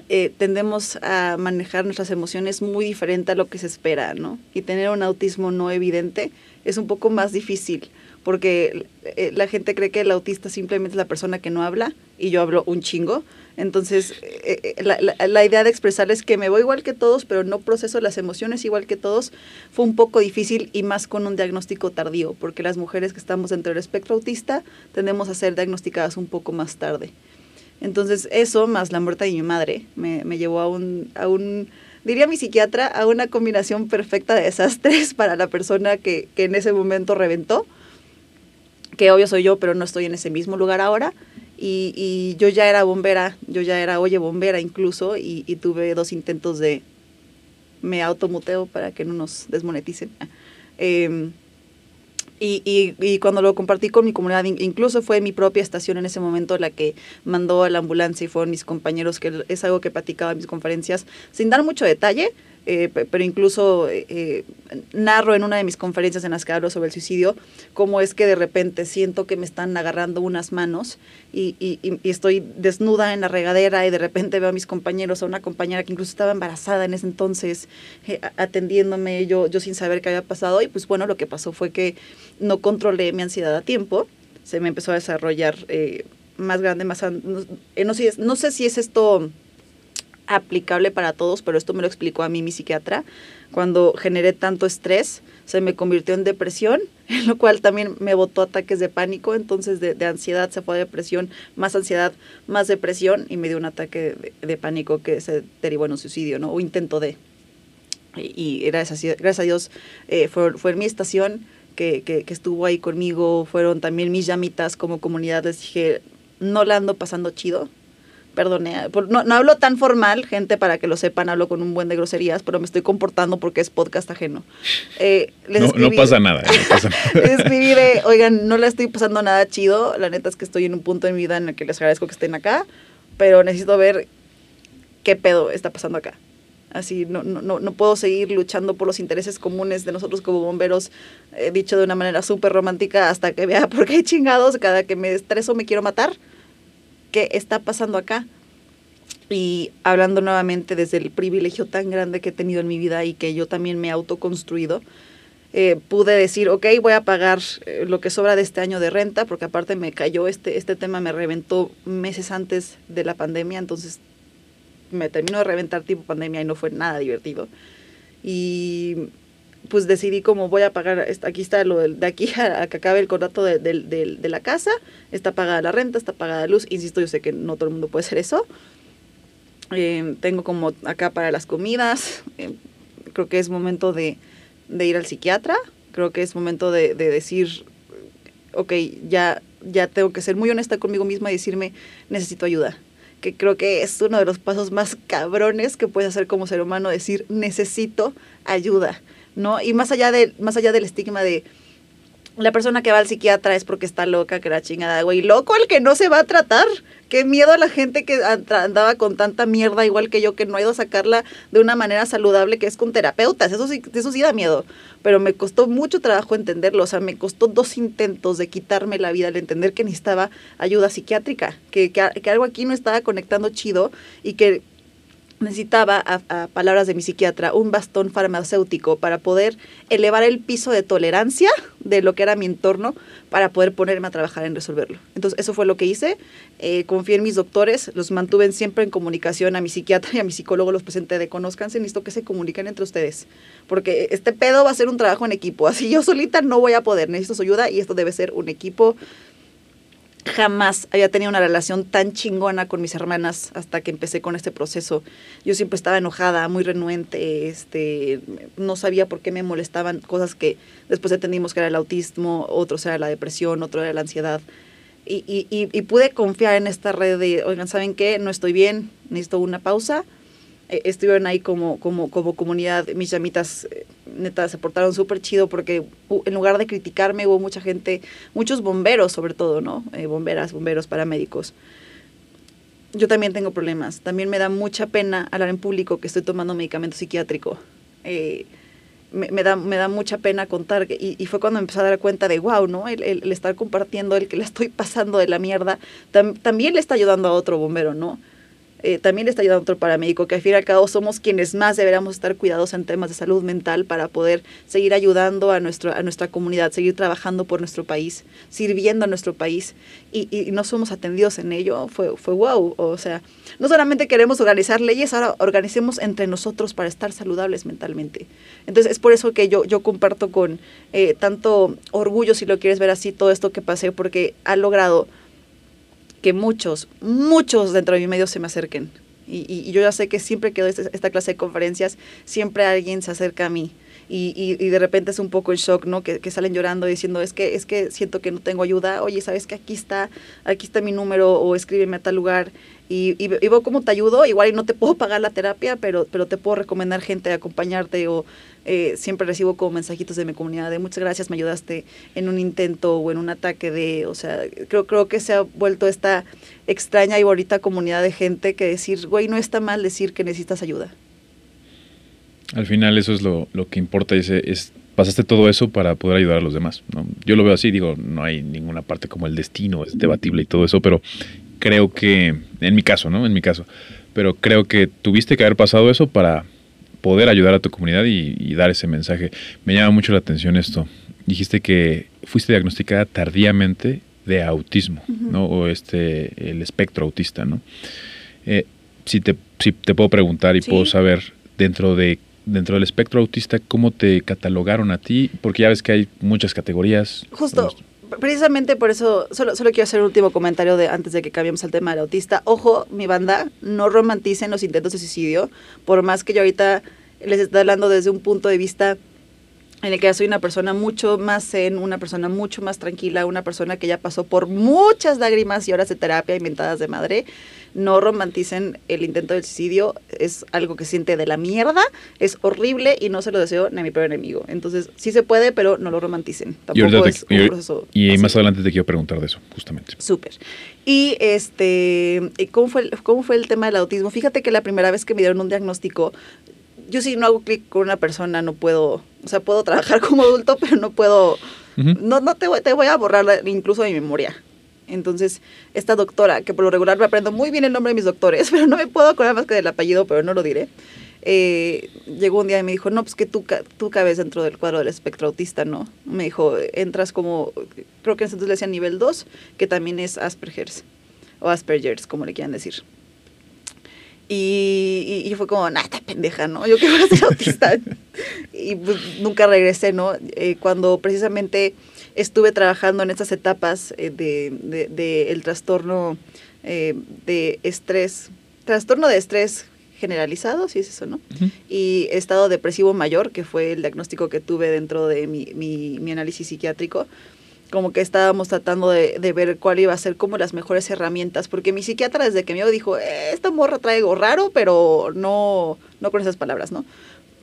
eh, tendemos a manejar nuestras emociones muy diferente a lo que se espera, ¿no? Y tener un autismo no evidente es un poco más difícil, porque eh, la gente cree que el autista simplemente es la persona que no habla, y yo hablo un chingo. Entonces, eh, la, la, idea de expresarles que me voy igual que todos, pero no proceso las emociones igual que todos, fue un poco difícil y más con un diagnóstico tardío, porque las mujeres que estamos dentro del espectro autista tendemos a ser diagnosticadas un poco más tarde. Entonces eso, más la muerte de mi madre, me, me llevó a un, a un, diría mi psiquiatra, a una combinación perfecta de desastres para la persona que, que en ese momento reventó, que obvio soy yo, pero no estoy en ese mismo lugar ahora. Y, y, yo ya era bombera, yo ya era oye bombera incluso, y, y tuve dos intentos de me automuteo para que no nos desmoneticen. Eh, y, y, cuando lo compartí con mi comunidad, incluso fue mi propia estación en ese momento la que mandó a la ambulancia y fueron mis compañeros, que es algo que platicaba en mis conferencias, sin dar mucho detalle, eh, pero incluso eh, narro en una de mis conferencias en las que hablo sobre el suicidio, cómo es que de repente siento que me están agarrando unas manos y, y, estoy desnuda en la regadera y de repente veo a mis compañeros, a una compañera que incluso estaba embarazada en ese entonces, eh, atendiéndome, yo, yo sin saber qué había pasado. Y pues bueno, lo que pasó fue que no controlé mi ansiedad a tiempo, se me empezó a desarrollar más grande, más... No, no, sé, no sé si es esto aplicable para todos, pero esto me lo explicó a mí mi psiquiatra. Cuando generé tanto estrés, se me convirtió en depresión, en lo cual también me botó ataques de pánico, entonces de, de ansiedad se fue a depresión, más ansiedad, más depresión, y me dio un ataque de, pánico que se derivó en un suicidio, ¿no? O intento de. Y, y gracias, gracias a Dios eh, fue, fue en mi estación que, que, que estuvo ahí conmigo, fueron también mis llamitas como comunidad, les dije, no la ando pasando chido, perdone, no, no, hablo tan formal, gente, para que lo sepan, hablo con un buen de groserías, pero me estoy comportando porque es podcast ajeno. Eh, les no, escribí, no, pasa nada, no pasa nada. les escribí de, oigan, no le estoy pasando nada chido, la neta es que estoy en un punto de mi vida en el que les agradezco que estén acá, pero necesito ver qué pedo está pasando acá. Así, no, no, no puedo seguir luchando por los intereses comunes de nosotros como bomberos, eh, dicho de una manera súper romántica, hasta que vea por qué chingados, cada que me estreso me quiero matar qué está pasando acá. Y hablando nuevamente desde el privilegio tan grande que he tenido en mi vida y que yo también me he autoconstruido, eh, pude decir, ok, voy a pagar eh, lo que sobra de este año de renta, porque aparte me cayó este, este tema, me reventó meses antes de la pandemia, entonces me terminó de reventar tipo pandemia y no fue nada divertido. Y pues decidí como voy a pagar, aquí está lo de, aquí a, que acabe el contrato de, de, de, la casa, está pagada la renta, está pagada la luz, insisto, yo sé que no todo el mundo puede hacer eso. Eh, tengo como acá para las comidas, eh, creo que es momento de, ir al psiquiatra, creo que es momento de, de decir, ok, ya, ya tengo que ser muy honesta conmigo misma y decirme, necesito ayuda que creo que es uno de los pasos más cabrones que puedes hacer como ser humano, decir necesito ayuda. ¿No? Y más allá, de, más allá del estigma de la persona que va al psiquiatra es porque está loca, que la chingada, güey. Loco el que no se va a tratar. Qué miedo a la gente que andaba con tanta mierda, igual que yo, que no ha ido a sacarla de una manera saludable, que es con terapeutas. Eso sí, eso sí da miedo. Pero me costó mucho trabajo entenderlo. O sea, me costó dos intentos de quitarme la vida al entender que necesitaba ayuda psiquiátrica, que, que, que algo aquí no estaba conectando chido y que necesitaba, a, palabras de mi psiquiatra, un bastón farmacéutico para poder elevar el piso de tolerancia de lo que era mi entorno para poder ponerme a trabajar en resolverlo. Entonces, eso fue lo que hice. Eh, confié en mis doctores, los mantuve siempre en comunicación a mi psiquiatra y a mi psicólogo, los presenté de conozcanse, necesito que se comuniquen entre ustedes, porque este pedo va a ser un trabajo en equipo. Así yo solita no voy a poder, necesito su ayuda y esto debe ser un equipo jamás había tenido una relación tan chingona con mis hermanas hasta que empecé con este proceso. Yo siempre estaba enojada, muy renuente, este, no sabía por qué me molestaban cosas que después entendimos que era el autismo, otros era la depresión, otro era la ansiedad. Y, y, y pude confiar en esta red de, oigan, ¿saben qué? No estoy bien, necesito una pausa eh, estuvieron ahí como, como, como comunidad, mis llamitas, eh, neta, se portaron súper chido porque en lugar de criticarme hubo mucha gente, muchos bomberos sobre todo, ¿no? Eh, bomberas, bomberos, paramédicos. Yo también tengo problemas, también me da mucha pena hablar en público que estoy tomando medicamento psiquiátrico. Eh, me, da, me da mucha pena contar, y, y, fue cuando empecé a dar cuenta de, wow, ¿no? El, el, estar compartiendo, el que le estoy pasando de la mierda, tam, también le está ayudando a otro bombero, ¿no? Eh, también le está ayudando otro paramédico, que al fin y al cabo somos quienes más deberíamos estar cuidados en temas de salud mental para poder seguir ayudando a, nuestro, a nuestra comunidad, seguir trabajando por nuestro país, sirviendo a nuestro país y, y no somos atendidos en ello, fue, fue wow. O sea, no solamente queremos organizar leyes, ahora organicemos entre nosotros para estar saludables mentalmente. Entonces es por eso que yo, yo comparto con eh, tanto orgullo, si lo quieres ver así, todo esto que pasé, porque ha logrado que muchos, muchos dentro de mi medio se me acerquen. Y, y, yo ya sé que siempre que doy esta clase de conferencias, siempre alguien se acerca a mí. Y, y, de repente es un poco el shock, ¿no? Que, que, salen llorando diciendo, es que, es que siento que no tengo ayuda. Oye, ¿sabes que aquí está, aquí está mi número o escríbeme a tal lugar? Y, y, veo cómo te ayudo. Igual y no te puedo pagar la terapia, pero, pero te puedo recomendar gente a acompañarte o eh, siempre recibo como mensajitos de mi comunidad de muchas gracias, me ayudaste en un intento o en un ataque de, o sea, creo, creo que se ha vuelto esta extraña y bonita comunidad de gente que decir, güey, no está mal decir que necesitas ayuda. Al final eso es lo, lo que importa, es, es, pasaste todo eso para poder ayudar a los demás. Yo lo veo así, digo, no hay ninguna parte como el destino, es debatible y todo eso, pero creo que, en mi caso, ¿no? En mi caso, pero creo que tuviste que haber pasado eso para poder ayudar a tu comunidad y, dar ese mensaje. Me llama mucho la atención esto. Dijiste que fuiste diagnosticada tardíamente de autismo, ¿no? O este, el espectro autista, ¿no? Eh, si, te, si te puedo preguntar y puedo saber dentro de dentro del espectro autista, ¿cómo te catalogaron a ti? Porque ya ves que hay muchas categorías. Justo, precisamente por eso, solo, solo quiero hacer un último comentario de antes de que cambiemos al tema del autista. Ojo, mi banda, no romanticen los intentos de suicidio, por más que yo ahorita les esté hablando desde un punto de vista en el que ya soy una persona mucho más zen, una persona mucho más tranquila, una persona que ya pasó por muchas lágrimas y horas de terapia inventadas de madre. No romanticen el intento del suicidio, es algo que siente de la mierda, es horrible y no se lo deseo ni a mi peor enemigo. Entonces, sí se puede, pero no lo romanticen. Tampoco es un proceso Y más adelante te quiero preguntar de eso, justamente. Súper. Y este, ¿cómo fue, ¿cómo fue el tema del autismo? Fíjate que la primera vez que me dieron un diagnóstico, yo si no hago clic con una persona no puedo, o sea, puedo trabajar como adulto, pero no puedo, no, no te voy, te voy a borrar incluso de mi memoria. Entonces, esta doctora, que por lo regular me aprendo muy bien el nombre de mis doctores, pero no me puedo acordar más que del apellido, pero no lo diré. Eh, llegó un día y me dijo, no, pues que tú, tú cabes dentro del cuadro del espectro autista, ¿no? Me dijo, entras como, creo que entonces le decían nivel 2, que también es Asperger's, o Asperger's, como le quieran decir. Y, y, fue como, nada, pendeja, ¿no? Yo quiero ser autista. y pues nunca regresé, ¿no? Eh, cuando precisamente estuve trabajando en estas etapas eh, de, de, el trastorno eh, de estrés, trastorno de estrés generalizado, si es eso, ¿no? Y estado depresivo mayor, que fue el diagnóstico que tuve dentro de mi, mi, mi análisis psiquiátrico como que estábamos tratando de, ver cuál iba a ser como las mejores herramientas, porque mi psiquiatra desde que me dijo, eh, esta morra trae algo raro, pero no, no con esas palabras, ¿no?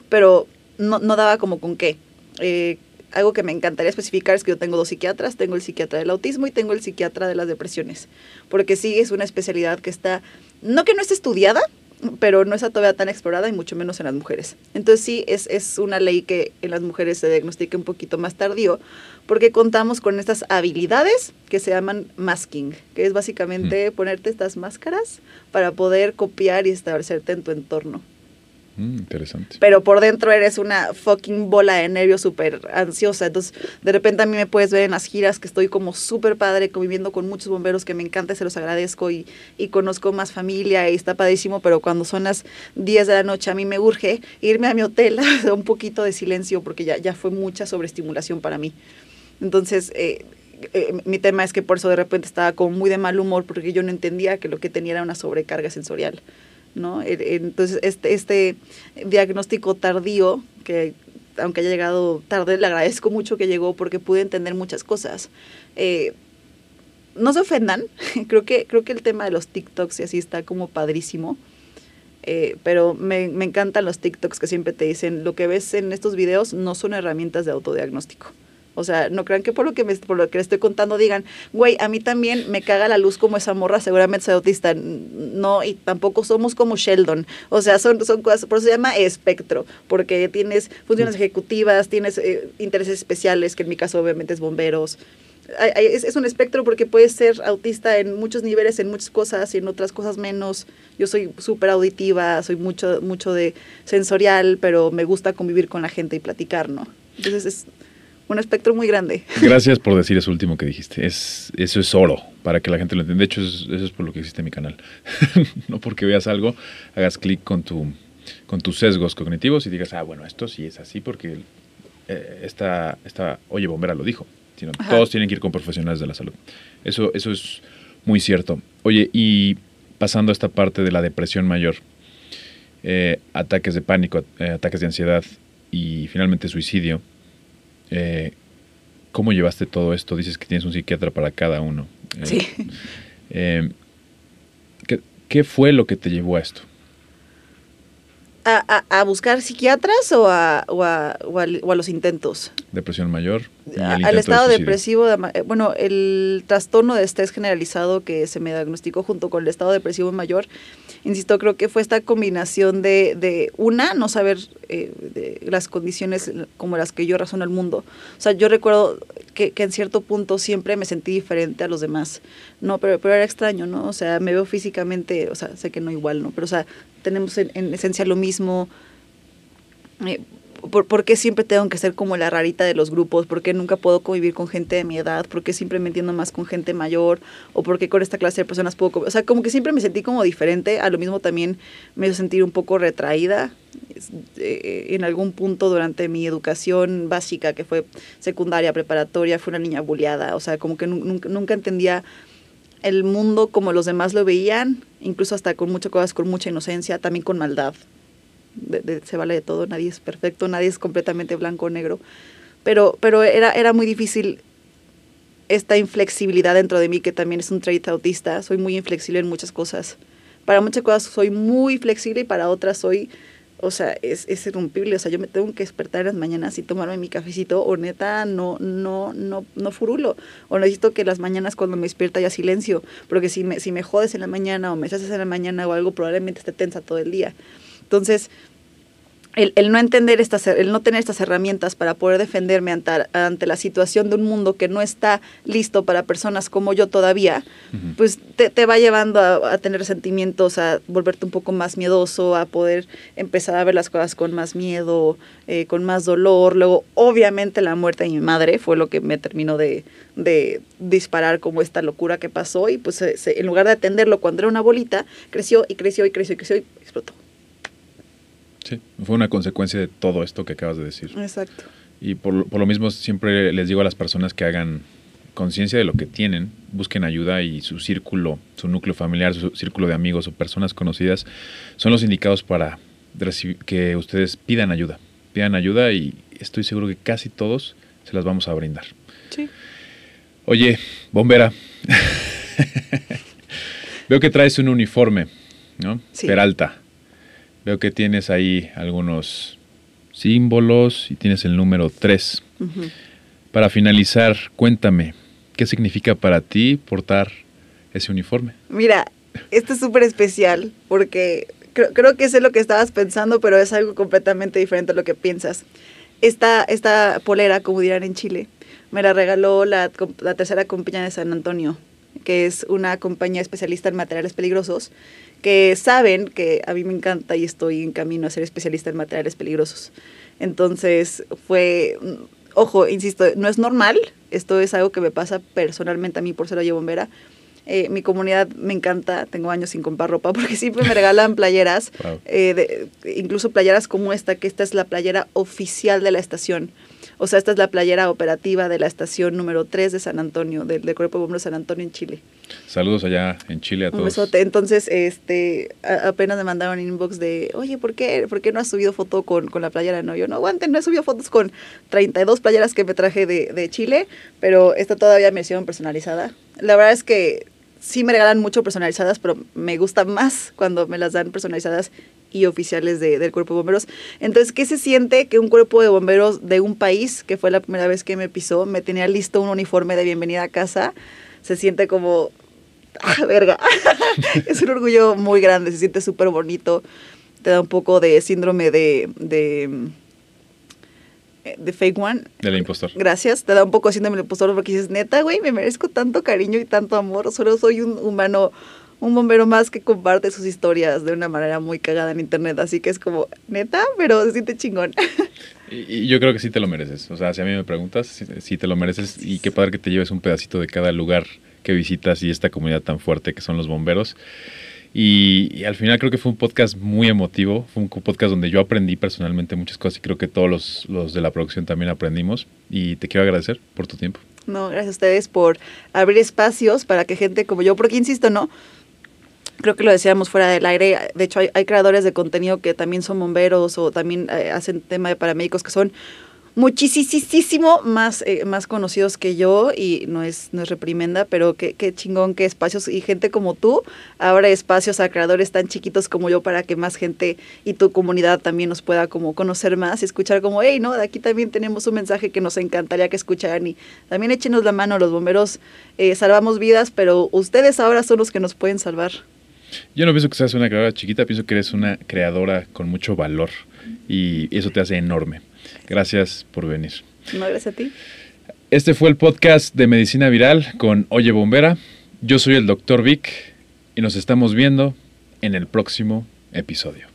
Pero no, no daba como con qué. Eh, algo que me encantaría especificar es que yo tengo dos psiquiatras, tengo el psiquiatra del autismo y tengo el psiquiatra de las depresiones, porque sí es una especialidad que está, no que no esté estudiada, pero no está todavía tan explorada y mucho menos en las mujeres. Entonces sí, es, es una ley que en las mujeres se diagnostica un poquito más tardío, porque contamos con estas habilidades que se llaman masking, que es básicamente mm. ponerte estas máscaras para poder copiar y establecerte en tu entorno. Mm, interesante. Pero por dentro eres una fucking bola de nervios súper ansiosa. Entonces, de repente a mí me puedes ver en las giras que estoy como súper padre, conviviendo con muchos bomberos que me encanta, se los agradezco y, conozco más familia y está padrísimo, pero cuando son las 10 de la noche a mí me urge irme a mi hotel, un poquito de silencio porque ya, ya fue mucha sobreestimulación para mí. Entonces, eh, eh, mi tema es que por eso de repente estaba como muy de mal humor porque yo no entendía que lo que tenía era una sobrecarga sensorial. ¿No? E, entonces, este, este diagnóstico tardío, que aunque haya llegado tarde, le agradezco mucho que llegó porque pude entender muchas cosas. Eh, no se ofendan, creo que, creo que el tema de los TikToks y así está como padrísimo. pero me, me encantan los TikToks que siempre te dicen, lo que ves en estos videos no son herramientas de autodiagnóstico. O sea, no crean que por lo que, me, por lo que les estoy contando digan, güey, a mí también me caga la luz como esa morra, seguramente soy autista. No, y tampoco somos como Sheldon. O sea, son, son cosas, por eso se llama espectro, porque tienes funciones ejecutivas, tienes eh, intereses especiales, que en mi caso obviamente es bomberos. es, un espectro porque puedes ser autista en muchos niveles, en muchas cosas y en otras cosas menos. Yo soy súper auditiva, soy mucho, mucho de sensorial, pero me gusta convivir con la gente y platicar, ¿no? Entonces es un espectro muy grande. Gracias por decir eso último que dijiste. Es, eso es oro para que la gente lo entienda. De hecho, eso es, por lo que existe mi canal. no porque veas algo, hagas clic con, tu, con tus sesgos cognitivos y digas, ah, bueno, esto sí es así porque eh, esta, esta, oye, bombera lo dijo sino todos tienen que ir con profesionales de la salud. Eso, eso es muy cierto. Oye, y pasando a esta parte de la depresión mayor, eh, ataques de pánico, eh, ataques de ansiedad y finalmente suicidio, eh, ¿cómo llevaste todo esto? Dices que tienes un psiquiatra para cada uno. sí. ¿qué, ¿Qué fue lo que te llevó a esto? A, buscar psiquiatras o a, o a, o a, los intentos? Depresión mayor. al estado depresivo, eh, bueno, el trastorno de estrés generalizado que se me diagnosticó junto con el estado depresivo mayor, insisto, creo que fue esta combinación de, de una, no saber eh, de las condiciones como las que yo razono el mundo. O sea, yo recuerdo que, que, en cierto punto siempre me sentí diferente a los demás. No, pero, pero era extraño, ¿no? O sea, me veo físicamente, o sea, sé que no igual, ¿no? Pero, o sea, tenemos en, esencia lo mismo. Eh, ¿Por, qué siempre tengo que ser como la rarita de los grupos? ¿Por qué nunca puedo convivir con gente de mi edad? ¿Por qué siempre me entiendo más con gente mayor? ¿O por qué con esta clase de personas puedo O sea, como que siempre me sentí como diferente. A lo mismo también me hizo sentir un poco retraída eh, en algún punto durante mi educación básica, que fue secundaria, preparatoria, fue una niña bulleada. O sea, como que nunca, nunca entendía el mundo como los demás lo veían, incluso hasta con muchas cosas, con mucha inocencia, también con maldad. se vale de todo, nadie es perfecto, nadie es completamente blanco o negro. Pero, pero era, era muy difícil esta inflexibilidad dentro de mí, que también es un trait autista. Soy muy inflexible en muchas cosas. Para muchas cosas soy muy flexible y para otras soy o sea, es, es irrompible, o sea, yo me tengo que despertar en las mañanas y tomarme mi cafecito, o neta, no, no, no, no furulo, o necesito que las mañanas cuando me despierta haya silencio, porque si me, si me jodes en la mañana o me haces en la mañana o algo, probablemente esté tensa todo el día. Entonces, el, no entender estas, el no tener estas herramientas para poder defenderme ante, ante, la situación de un mundo que no está listo para personas como yo todavía, pues te, te, va llevando a, tener sentimientos, a volverte un poco más miedoso, a poder empezar a ver las cosas con más miedo, eh, con más dolor. Luego, obviamente, la muerte de mi madre fue lo que me terminó de, de disparar como esta locura que pasó y pues en lugar de atenderlo cuando era una bolita, creció y creció y creció y creció y explotó. Sí, fue una consecuencia de todo esto que acabas de decir. Exacto. Y por, por lo mismo siempre les digo a las personas que hagan conciencia de lo que tienen, busquen ayuda y su círculo, su núcleo familiar, su círculo de amigos o personas conocidas son los indicados para que ustedes pidan ayuda. Pidan ayuda y estoy seguro que casi todos se las vamos a brindar. Sí. Oye, bombera, veo que traes un uniforme, ¿no? Sí. Peralta. Veo que tienes ahí algunos símbolos y tienes el número 3. Para finalizar, cuéntame, ¿qué significa para ti portar ese uniforme? Mira, esto es súper especial porque creo, que sé lo que estabas pensando, pero es algo completamente diferente a lo que piensas. Esta, esta polera, como dirán en Chile, me la regaló la, la tercera compañía de San Antonio, que es una compañía especialista en materiales peligrosos que saben que a mí me encanta y estoy en camino a ser especialista en materiales peligrosos. Entonces fue, ojo, insisto, no es normal, esto es algo que me pasa personalmente a mí por ser la bombera. Eh, mi comunidad me encanta, tengo años sin comprar ropa porque siempre me regalan playeras, eh, incluso playeras como esta, que esta es la playera oficial de la estación. O sea, esta es la playera operativa de la estación número 3 de San Antonio, del, Cuerpo de Bomberos San Antonio en Chile. Saludos allá en Chile a todos. Un besote. Entonces, este, apenas me mandaron inbox de, oye, ¿por qué, ¿por qué no has subido foto con, con la playera? No, yo no aguante, no he subido fotos con 32 playeras que me traje de, de Chile, pero esta todavía me hicieron personalizada. La verdad es que sí me regalan mucho personalizadas, pero me gusta más cuando me las dan personalizadas y oficiales de, del cuerpo de bomberos. Entonces, ¿qué se siente que un cuerpo de bomberos de un país, que fue la primera vez que me pisó, me tenía listo un uniforme de bienvenida a casa? Se siente como, ah, verga, es un orgullo muy grande, se siente súper bonito, te da un poco de síndrome de, de eh, de Fake One. Del impostor. Gracias, te da un poco síndrome del impostor porque dices, neta, güey, me merezco tanto cariño y tanto amor, solo soy un humano, un bombero más que comparte sus historias de una manera muy cagada en internet, así que es como, neta, pero se siente chingón. Y, y yo creo que sí te lo mereces. O sea, si a mí me preguntas, sí, sí te lo mereces. Y qué padre que te lleves un pedacito de cada lugar que visitas y esta comunidad tan fuerte que son los bomberos. Y, y al final creo que fue un podcast muy emotivo, fue un podcast donde yo aprendí personalmente muchas cosas y creo que todos los, los de la producción también aprendimos. Y te quiero agradecer por tu tiempo. No, gracias a ustedes por abrir espacios para que gente como yo, porque insisto, ¿no? Creo que lo decíamos fuera del aire. De hecho, hay, creadores de contenido que también son bomberos o también eh, hacen tema de paramédicos que son muchísimo más, eh, más conocidos que yo y no es, no es reprimenda, pero qué, qué chingón que espacios y gente como tú abre espacios a creadores tan chiquitos como yo para que más gente y tu comunidad también nos pueda como conocer más y escuchar como, hey, no, de aquí también tenemos un mensaje que nos encantaría que escucharan y también échenos la mano, los bomberos eh, salvamos vidas, pero ustedes ahora son los que nos pueden salvar. Yo no pienso que seas una creadora chiquita, pienso que eres una creadora con mucho valor y eso te hace enorme. Gracias por venir. No, gracias a ti. Este fue el podcast de Medicina Viral con Oye Bombera. Yo soy el Dr. Vic y nos estamos viendo en el próximo episodio.